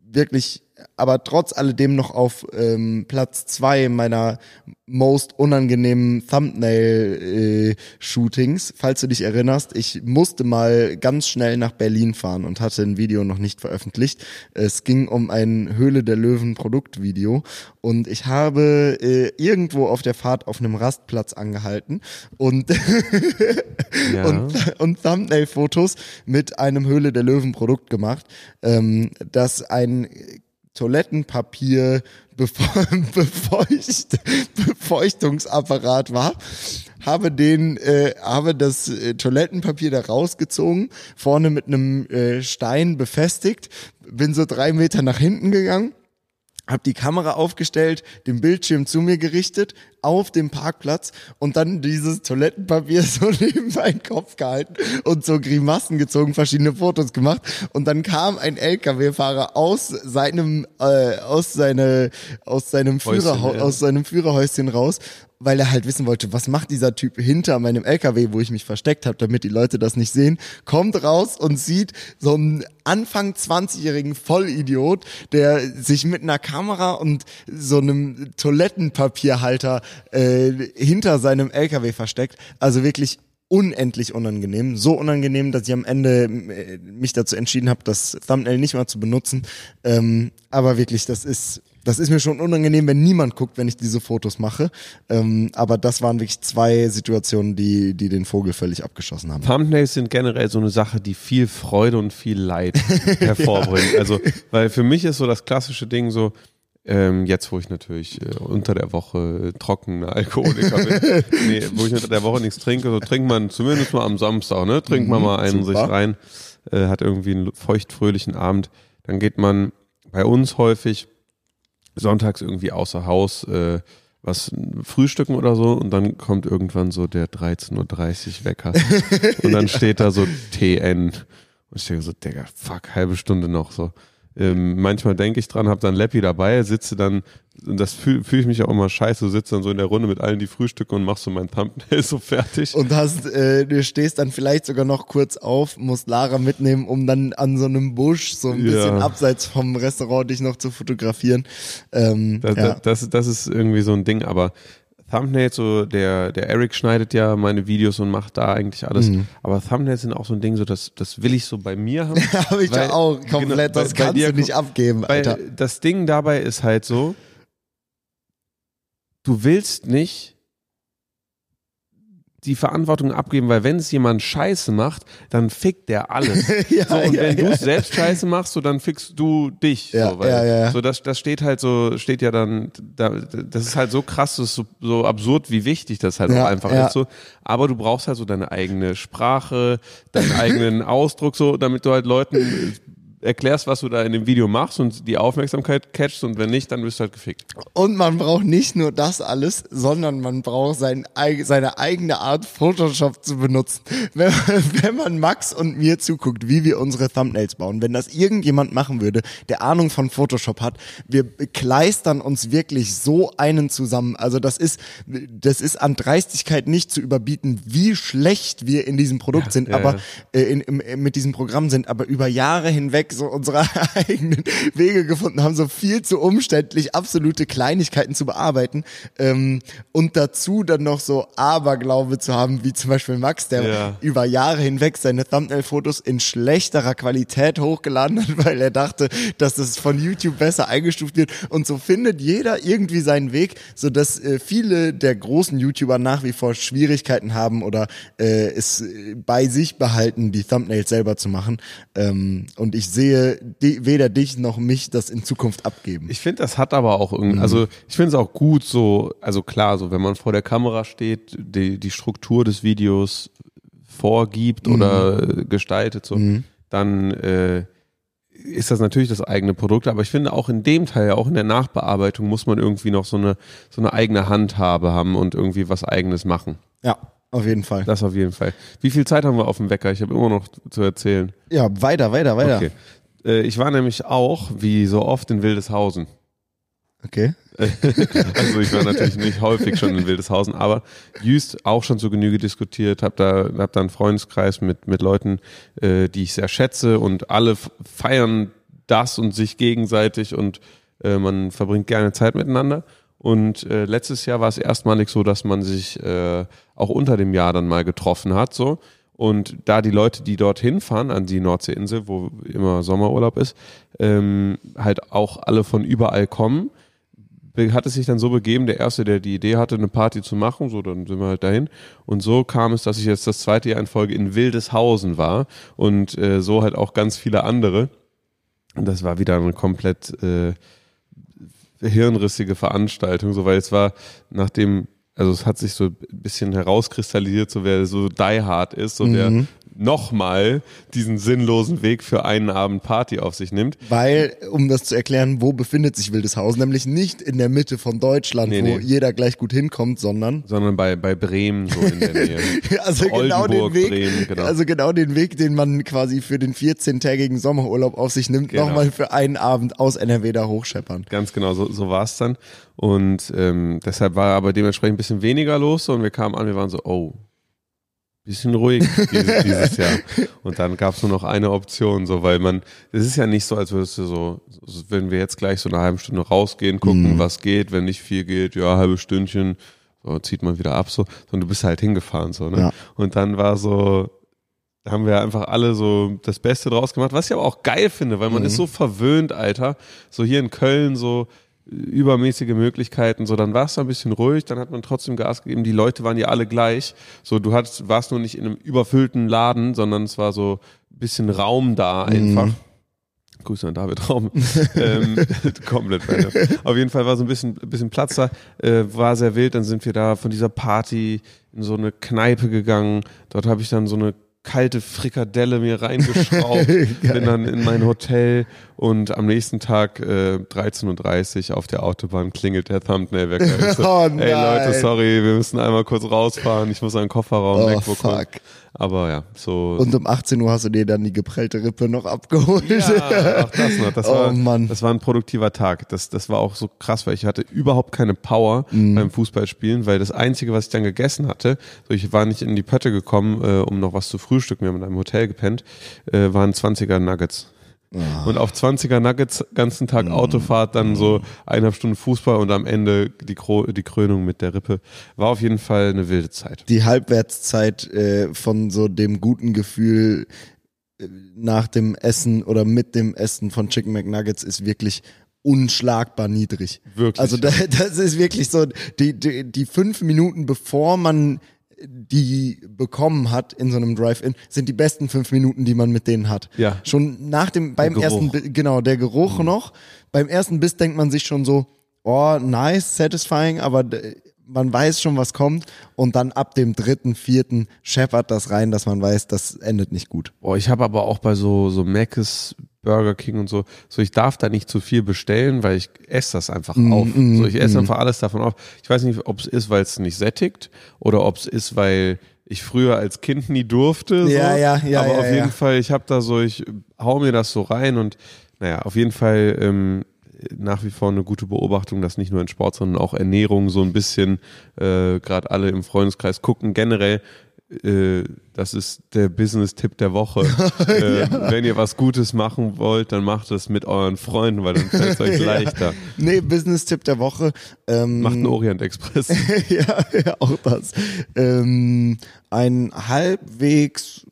S1: wirklich, aber trotz alledem noch auf ähm, Platz zwei meiner most unangenehmen Thumbnail-Shootings. Falls du dich erinnerst, ich musste mal ganz schnell nach Berlin fahren und hatte ein Video noch nicht veröffentlicht. Es ging um ein Höhle der Löwen Produktvideo und ich habe äh, irgendwo auf der Fahrt auf einem Rastplatz angehalten und
S2: Ja.
S1: und, und Thumbnail-Fotos mit einem Höhle der Löwen Produkt gemacht, ähm, das ein Toilettenpapier befeu befeucht, Befeuchtungsapparat war, habe den, äh, habe das äh, Toilettenpapier da rausgezogen, vorne mit einem äh, Stein befestigt, bin so drei Meter nach hinten gegangen hab die Kamera aufgestellt, den Bildschirm zu mir gerichtet, auf dem Parkplatz und dann dieses Toilettenpapier so neben meinen Kopf gehalten und so Grimassen gezogen, verschiedene Fotos gemacht und dann kam ein LKW-Fahrer aus seinem äh, aus seine aus seinem Führer
S2: ja.
S1: aus seinem Führerhäuschen raus, weil er halt wissen wollte, was macht dieser Typ hinter meinem LKW, wo ich mich versteckt habe, damit die Leute das nicht sehen, kommt raus und sieht so einen Anfang 20-jährigen Vollidiot, der sich mit einer Kamera und so einem Toilettenpapierhalter äh, hinter seinem LKW versteckt. Also wirklich unendlich unangenehm. So unangenehm, dass ich am Ende äh, mich dazu entschieden habe, das Thumbnail nicht mal zu benutzen. Ähm, aber wirklich, das ist, das ist mir schon unangenehm, wenn niemand guckt, wenn ich diese Fotos mache. Ähm, aber das waren wirklich zwei Situationen, die, die den Vogel völlig abgeschossen haben.
S2: Thumbnails sind generell so eine Sache, die viel Freude und viel Leid hervorbringt. Also, weil für mich ist so das klassische Ding so, ähm, jetzt, wo ich natürlich äh, unter der Woche äh, trockener Alkoholiker bin, nee, wo ich unter der Woche nichts trinke, so trinkt man zumindest mal am Samstag, ne? Trinkt man
S1: Mhm,
S2: mal einen
S1: super.
S2: sich rein, äh, hat irgendwie einen feuchtfröhlichen Abend. Dann geht man bei uns häufig sonntags irgendwie außer Haus äh, was frühstücken oder so und dann kommt irgendwann so der 13.30 Uhr Wecker und dann steht da so TN und ich denke so, Digga, fuck, halbe Stunde noch so. Ähm, manchmal denke ich dran, habe dann Leppi dabei, sitze dann, und das fühle fühl ich mich auch immer scheiße, du sitzt dann so in der Runde mit allen, die frühstücken und machst so mein Thumbnail so fertig.
S1: Und hast, äh, du stehst dann vielleicht sogar noch kurz auf, musst Lara mitnehmen, um dann an so einem Busch, so ein
S2: Ja.
S1: bisschen abseits vom Restaurant, dich noch zu fotografieren. Ähm,
S2: Das,
S1: ja.
S2: das, das ist irgendwie so ein Ding, aber Thumbnails, so der, der Eric schneidet ja meine Videos und macht da eigentlich alles.
S1: Mhm.
S2: Aber Thumbnails sind auch so ein Ding, so das, das will ich so bei mir haben.
S1: Habe ich ja auch komplett,
S2: genau,
S1: das
S2: bei- bei
S1: kannst
S2: dir
S1: du nicht abgeben, Alter.
S2: Das Ding dabei ist halt so, du willst nicht die Verantwortung abgeben, weil wenn es jemand Scheiße macht, dann fickt der alles.
S1: ja,
S2: So, und
S1: ja,
S2: wenn du
S1: ja.
S2: es selbst scheiße machst, so dann fickst du dich.
S1: Ja,
S2: so, weil,
S1: ja, ja,
S2: so das, das steht halt so, steht ja dann, da, das ist halt so krass, das ist so, so absurd, wie wichtig das halt
S1: Ja,
S2: auch einfach ist. So. Aber du brauchst halt so deine eigene Sprache, deinen eigenen Ausdruck, so, damit du halt Leuten erklärst, was du da in dem Video machst und die Aufmerksamkeit catchst und wenn nicht, dann wirst du halt gefickt.
S1: Und man braucht nicht nur das alles, sondern man braucht sein, seine eigene Art, Photoshop zu benutzen. Wenn, wenn man Max und mir zuguckt, wie wir unsere Thumbnails bauen, wenn das irgendjemand machen würde, der Ahnung von Photoshop hat, wir kleistern uns wirklich so einen zusammen. Also das ist, das ist an Dreistigkeit nicht zu überbieten, wie schlecht wir in diesem Produkt sind,
S2: ja,
S1: aber
S2: ja.
S1: äh, in, äh, mit diesem Programm sind, aber über Jahre hinweg so unsere eigenen Wege gefunden haben, so viel zu umständlich, absolute Kleinigkeiten zu bearbeiten ähm, und dazu dann noch so Aberglaube zu haben, wie zum Beispiel Max, der
S2: Ja.
S1: über Jahre hinweg seine Thumbnail-Fotos in schlechterer Qualität hochgeladen hat, weil er dachte, dass das von YouTube besser eingestuft wird und so findet jeder irgendwie seinen Weg, so dass äh, viele der großen YouTuber nach wie vor Schwierigkeiten haben oder äh, es äh, bei sich behalten, die Thumbnails selber zu machen. Ähm, und ich sehe di weder dich noch mich das in Zukunft abgeben.
S2: Ich finde, das hat aber auch irgendwie, also ich finde es auch gut so, also klar, so wenn man vor der Kamera steht, die, die Struktur des Videos vorgibt oder äh, gestaltet, so, dann äh, ist das natürlich das eigene Produkt, aber ich finde auch in dem Teil, auch in der Nachbearbeitung, muss man irgendwie noch so eine, so eine eigene Handhabe haben und irgendwie was eigenes machen.
S1: ja, auf jeden Fall.
S2: Das auf jeden Fall. Wie viel Zeit haben wir auf dem Wecker? Ich habe immer noch zu erzählen.
S1: Ja, weiter, weiter, weiter.
S2: Okay. Äh, ich war nämlich auch, wie so oft, in Wildeshausen.
S1: okay.
S2: Also ich war natürlich nicht häufig schon in Wildeshausen, aber Jüst auch schon zur Genüge diskutiert, habe da, hab da einen Freundeskreis mit, mit Leuten, äh, die ich sehr schätze und alle feiern das und sich gegenseitig und äh, man verbringt gerne Zeit miteinander. Und äh, letztes Jahr war es erstmalig so, dass man sich äh, auch unter dem Jahr dann mal getroffen hat, so. Und da die Leute, die dorthin fahren, an die Nordseeinsel, wo immer Sommerurlaub ist, ähm, halt auch alle von überall kommen, hat es sich dann so begeben, der Erste, der die Idee hatte, eine Party zu machen, so dann sind wir halt dahin. Und so kam es, dass ich jetzt das zweite Jahr in Folge in Wildeshausen war und äh, so halt auch ganz viele andere. Und das war wieder eine komplett äh, hirnrissige Veranstaltung, so weil es war nachdem, also es hat sich so ein bisschen herauskristallisiert, so wer so die hard ist, so wer nochmal diesen sinnlosen Weg für einen Abend Party auf sich nimmt.
S1: Weil, um das zu erklären, wo befindet sich Wildeshausen? Nämlich nicht in der Mitte von Deutschland,
S2: Nee,
S1: wo
S2: nee.
S1: jeder gleich gut hinkommt, sondern
S2: sondern bei, bei Bremen so in der Nähe.
S1: also genau den Weg,
S2: Bremen, genau.
S1: also genau den Weg, den man quasi für den 14-tägigen Sommerurlaub auf sich nimmt,
S2: Genau.
S1: nochmal für einen Abend aus NRW da hochscheppern.
S2: Ganz genau, so, so war es dann. Und ähm, deshalb war aber dementsprechend ein bisschen weniger los und wir kamen an, wir waren so, oh, bisschen ruhig dieses, dieses Jahr. Und dann gab es nur noch eine Option, so weil man, es ist ja nicht so, als würdest du so, so, wenn wir jetzt gleich so eine halbe Stunde rausgehen, gucken, was geht, wenn nicht viel geht, ja, halbe Stündchen, so zieht man wieder ab, so, sondern du bist halt hingefahren, so, ne?
S1: Ja.
S2: Und dann war so, da haben wir einfach alle so das Beste draus gemacht, was ich aber auch geil finde, weil man ist so verwöhnt, Alter. So hier in Köln so übermäßige Möglichkeiten, so dann war es da ein bisschen ruhig, dann hat man trotzdem Gas gegeben, die Leute waren ja alle gleich, so du hattest, warst nur nicht in einem überfüllten Laden, sondern es war so ein bisschen Raum da einfach. Grüße an David Raum. ähm, komplett random. Auf jeden Fall war so ein bisschen, bisschen Platz da, äh, war sehr wild. Dann sind wir da von dieser Party in so eine Kneipe gegangen. Dort habe ich dann so eine kalte Frikadelle mir reingeschraubt, bin dann in mein Hotel und am nächsten Tag äh, 13.30 Uhr auf der Autobahn klingelt der Thumbnail-Wecker. So,
S1: Oh
S2: Ey Leute,
S1: nein.
S2: sorry, wir müssen einmal kurz rausfahren. Ich muss einen Kofferraum
S1: Oh,
S2: holen.
S1: fuck.
S2: Aber ja, so.
S1: Und um 18 Uhr hast du dir dann die geprellte Rippe noch abgeholt.
S2: ja, auch das noch. Das
S1: Oh,
S2: war,
S1: Mann.
S2: das war ein produktiver Tag. Das, das war auch so krass, weil ich hatte überhaupt keine Power
S1: Mhm.
S2: beim Fußballspielen, weil das Einzige, was ich dann gegessen hatte, so ich war nicht in die Pötte gekommen, äh, um noch was zu frühstücken. Wir haben in einem Hotel gepennt, äh, waren 20er Nuggets.
S1: Ah.
S2: Und auf 20er Nuggets ganzen Tag
S1: Mhm.
S2: Autofahrt, dann so eineinhalb Stunden Fußball und am Ende die, Kro die Krönung mit der Rippe. War auf jeden Fall eine wilde Zeit.
S1: Die Halbwertszeit äh, von so dem guten Gefühl äh, nach dem Essen oder mit dem Essen von Chicken McNuggets ist wirklich unschlagbar niedrig.
S2: Wirklich.
S1: Also da, das ist wirklich so, die, die, die fünf Minuten bevor man die bekommen hat in so einem Drive-In, sind die besten fünf Minuten, die man mit denen hat.
S2: Ja.
S1: Schon nach dem, beim ersten, genau, der Geruch noch. Beim ersten Biss denkt man sich schon so, oh, nice, satisfying, aber man weiß schon, was kommt. Und dann ab dem dritten, vierten scheppert das rein, dass man weiß, das endet nicht gut.
S2: Boah, ich habe aber auch bei so, so Mc's, Burger King und so, so ich darf da nicht zu viel bestellen, weil ich esse das einfach
S1: Mm,
S2: auf. so ich esse einfach alles davon auf. Ich weiß nicht, ob es ist, weil es nicht sättigt oder ob es ist, weil ich früher als Kind nie durfte. So.
S1: Ja, ja, ja,
S2: Aber
S1: ja,
S2: auf
S1: ja.
S2: jeden Fall, ich habe da so, ich hau mir das so rein und naja, auf jeden Fall ähm, nach wie vor eine gute Beobachtung, dass nicht nur in Sport, sondern auch Ernährung so ein bisschen äh, gerade alle im Freundeskreis gucken. Generell äh, das ist der Business-Tipp der Woche. äh, Wenn ihr was Gutes machen wollt, dann macht es mit euren Freunden, weil dann fällt es euch leichter.
S1: Nee, Business-Tipp der Woche. Ähm,
S2: Macht einen Orient Express.
S1: ja, ja, auch das. Ähm, ein halbwegs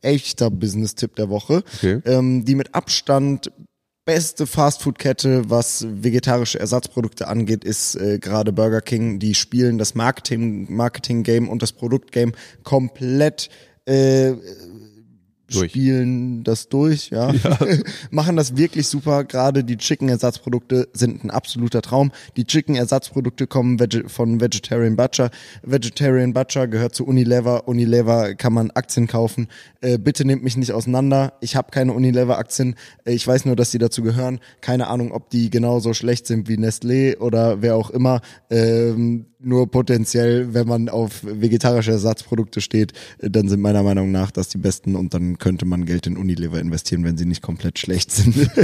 S1: echter Business-Tipp der Woche.
S2: Okay.
S1: Ähm, die mit Abstand beste Fastfood-Kette, was vegetarische Ersatzprodukte angeht, ist äh, gerade Burger King. Die spielen das Marketing, Marketing-Game und das Produkt-Game komplett äh,
S2: Durch.
S1: spielen das durch, ja. Machen das wirklich super. Gerade die Chicken-Ersatzprodukte sind ein absoluter Traum. Die Chicken-Ersatzprodukte kommen von Vegetarian Butcher. Vegetarian Butcher gehört zu Unilever. Unilever kann man Aktien kaufen. Äh, bitte nehmt mich nicht auseinander. Ich habe keine Unilever-Aktien. Äh, ich weiß nur, dass die dazu gehören. Keine Ahnung, ob die genauso schlecht sind wie Nestlé oder wer auch immer. Ähm, nur potenziell, wenn man auf vegetarische Ersatzprodukte steht, äh, dann sind meiner Meinung nach das die besten und dann könnte man Geld in Unilever investieren, wenn sie nicht komplett schlecht sind.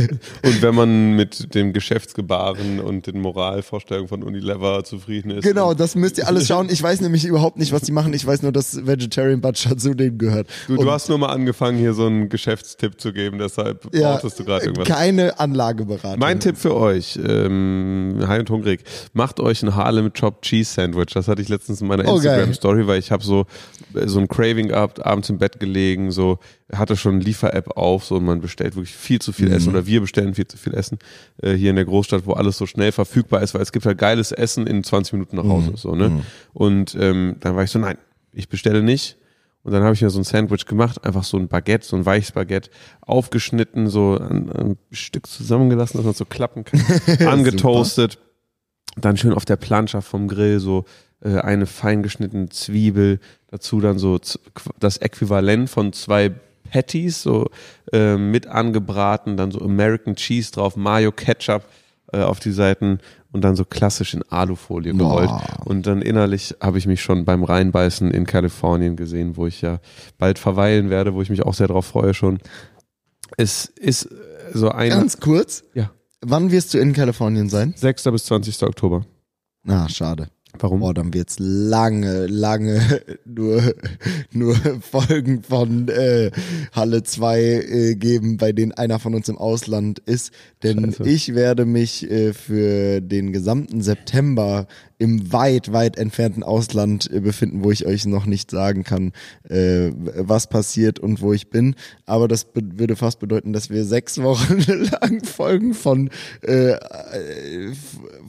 S2: Und wenn man mit dem Geschäftsgebaren und den Moralvorstellungen von Unilever zufrieden ist.
S1: genau, das müsst ihr alles schauen. Ich weiß nämlich überhaupt nicht, was die machen. Ich weiß nur, dass Vegetarian Butcher zu denen gehört.
S2: Du, du hast nur mal angefangen, hier so einen Geschäftstipp zu geben, deshalb
S1: ja,
S2: brauchtest du gerade irgendwas.
S1: keine Anlageberatung.
S2: Mein Tipp für euch, ähm, High und Hungrig, macht euch ein Harlem Chopped Cheese Sandwich. Das hatte ich letztens in meiner
S1: Oh.
S2: Instagram-Story, weil ich habe so, äh, so ein Craving gehabt, abends im Bett gelegen, so hatte schon Liefer-App auf, so und man bestellt wirklich viel zu viel
S1: Mhm.
S2: Essen oder wir bestellen viel zu viel Essen äh, hier in der Großstadt, wo alles so schnell verfügbar ist, weil es gibt halt geiles Essen in 20 Minuten nach
S1: Mhm.
S2: Hause. So, ne? Und ähm, dann war ich so, nein, ich bestelle nicht. Und dann habe ich mir so ein Sandwich gemacht, einfach so ein Baguette, so ein weiches Baguette, aufgeschnitten, so ein, ein Stück zusammengelassen, dass man so klappen kann, angetoastet, dann schön auf der Plancha vom Grill so äh, eine fein geschnittene Zwiebel, dazu dann so das Äquivalent von zwei Patties, so äh, mit angebraten, dann so American Cheese drauf, Mayo Ketchup äh, auf die Seiten und dann so klassisch in Alufolie gerollt.
S1: Boah.
S2: Und dann innerlich habe ich mich schon beim Reinbeißen in Kalifornien gesehen, wo ich ja bald verweilen werde, wo ich mich auch sehr drauf freue schon. Es ist so ein
S1: Ganz kurz.
S2: ja,
S1: Wann wirst du in Kalifornien sein?
S2: 6. bis 20. Oktober.
S1: Na, schade.
S2: Warum?
S1: Boah, dann wird's lange, lange nur, nur Folgen von äh, Halle 2 äh, geben, bei denen einer von uns im Ausland ist. Denn
S2: Scheiße.
S1: ich werde mich äh, für den gesamten September im weit, weit entfernten Ausland äh, befinden, wo ich euch noch nicht sagen kann, äh, was passiert und wo ich bin. Aber das würde fast bedeuten, dass wir sechs Wochen lang Folgen von äh, äh,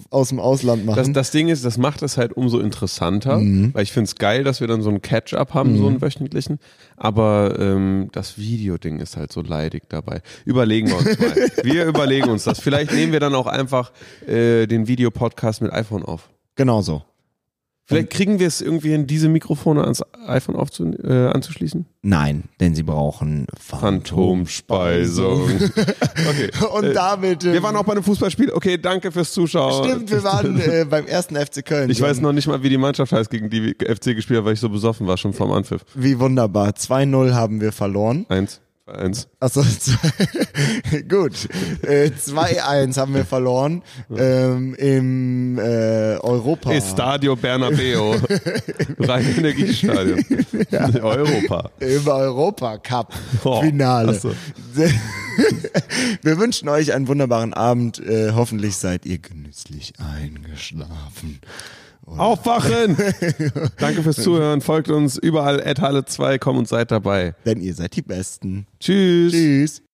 S1: aus dem Ausland machen.
S2: Das, das Ding ist, das macht es halt umso interessanter,
S1: Mhm.
S2: weil ich finde es geil, dass wir dann so einen Catch-up haben, so einen wöchentlichen. Aber ähm, das Videoding ist halt so leidig dabei. Überlegen wir uns mal. wir überlegen uns das. Vielleicht nehmen wir dann auch einfach äh, den Videopodcast mit iPhone auf.
S1: Genau so.
S2: Vielleicht kriegen wir es irgendwie hin, diese Mikrofone ans iPhone aufzu äh, anzuschließen.
S1: Nein, denn sie brauchen
S2: Phantomspeisung. Okay.
S1: Und
S2: Äh,
S1: damit.
S2: Wir
S1: ähm,
S2: waren auch bei einem Fußballspiel. Okay, danke fürs Zuschauen.
S1: Stimmt, wir waren äh, beim ersten FC Köln.
S2: Ich weiß noch nicht mal, wie die Mannschaft heißt, gegen die FC gespielt hat, weil ich so besoffen war, schon vorm Anpfiff.
S1: Wie wunderbar. 2-0 haben wir verloren.
S2: Eins, zwei, eins.
S1: Achso, gut. Äh, 2-1 haben wir verloren ähm, im äh, Europa.
S2: Estadio Bernabeo. Rein Energiestadion. Europa.
S1: Im Europacup
S2: Oh,
S1: Finale.
S2: so.
S1: Wir wünschen euch einen wunderbaren Abend. Äh, hoffentlich seid ihr genüsslich eingeschlafen.
S2: Aufwachen! Danke fürs Zuhören. Folgt uns überall, Halle 2, komm und seid dabei.
S1: Denn ihr seid die Besten.
S2: Tschüss.
S1: Tschüss.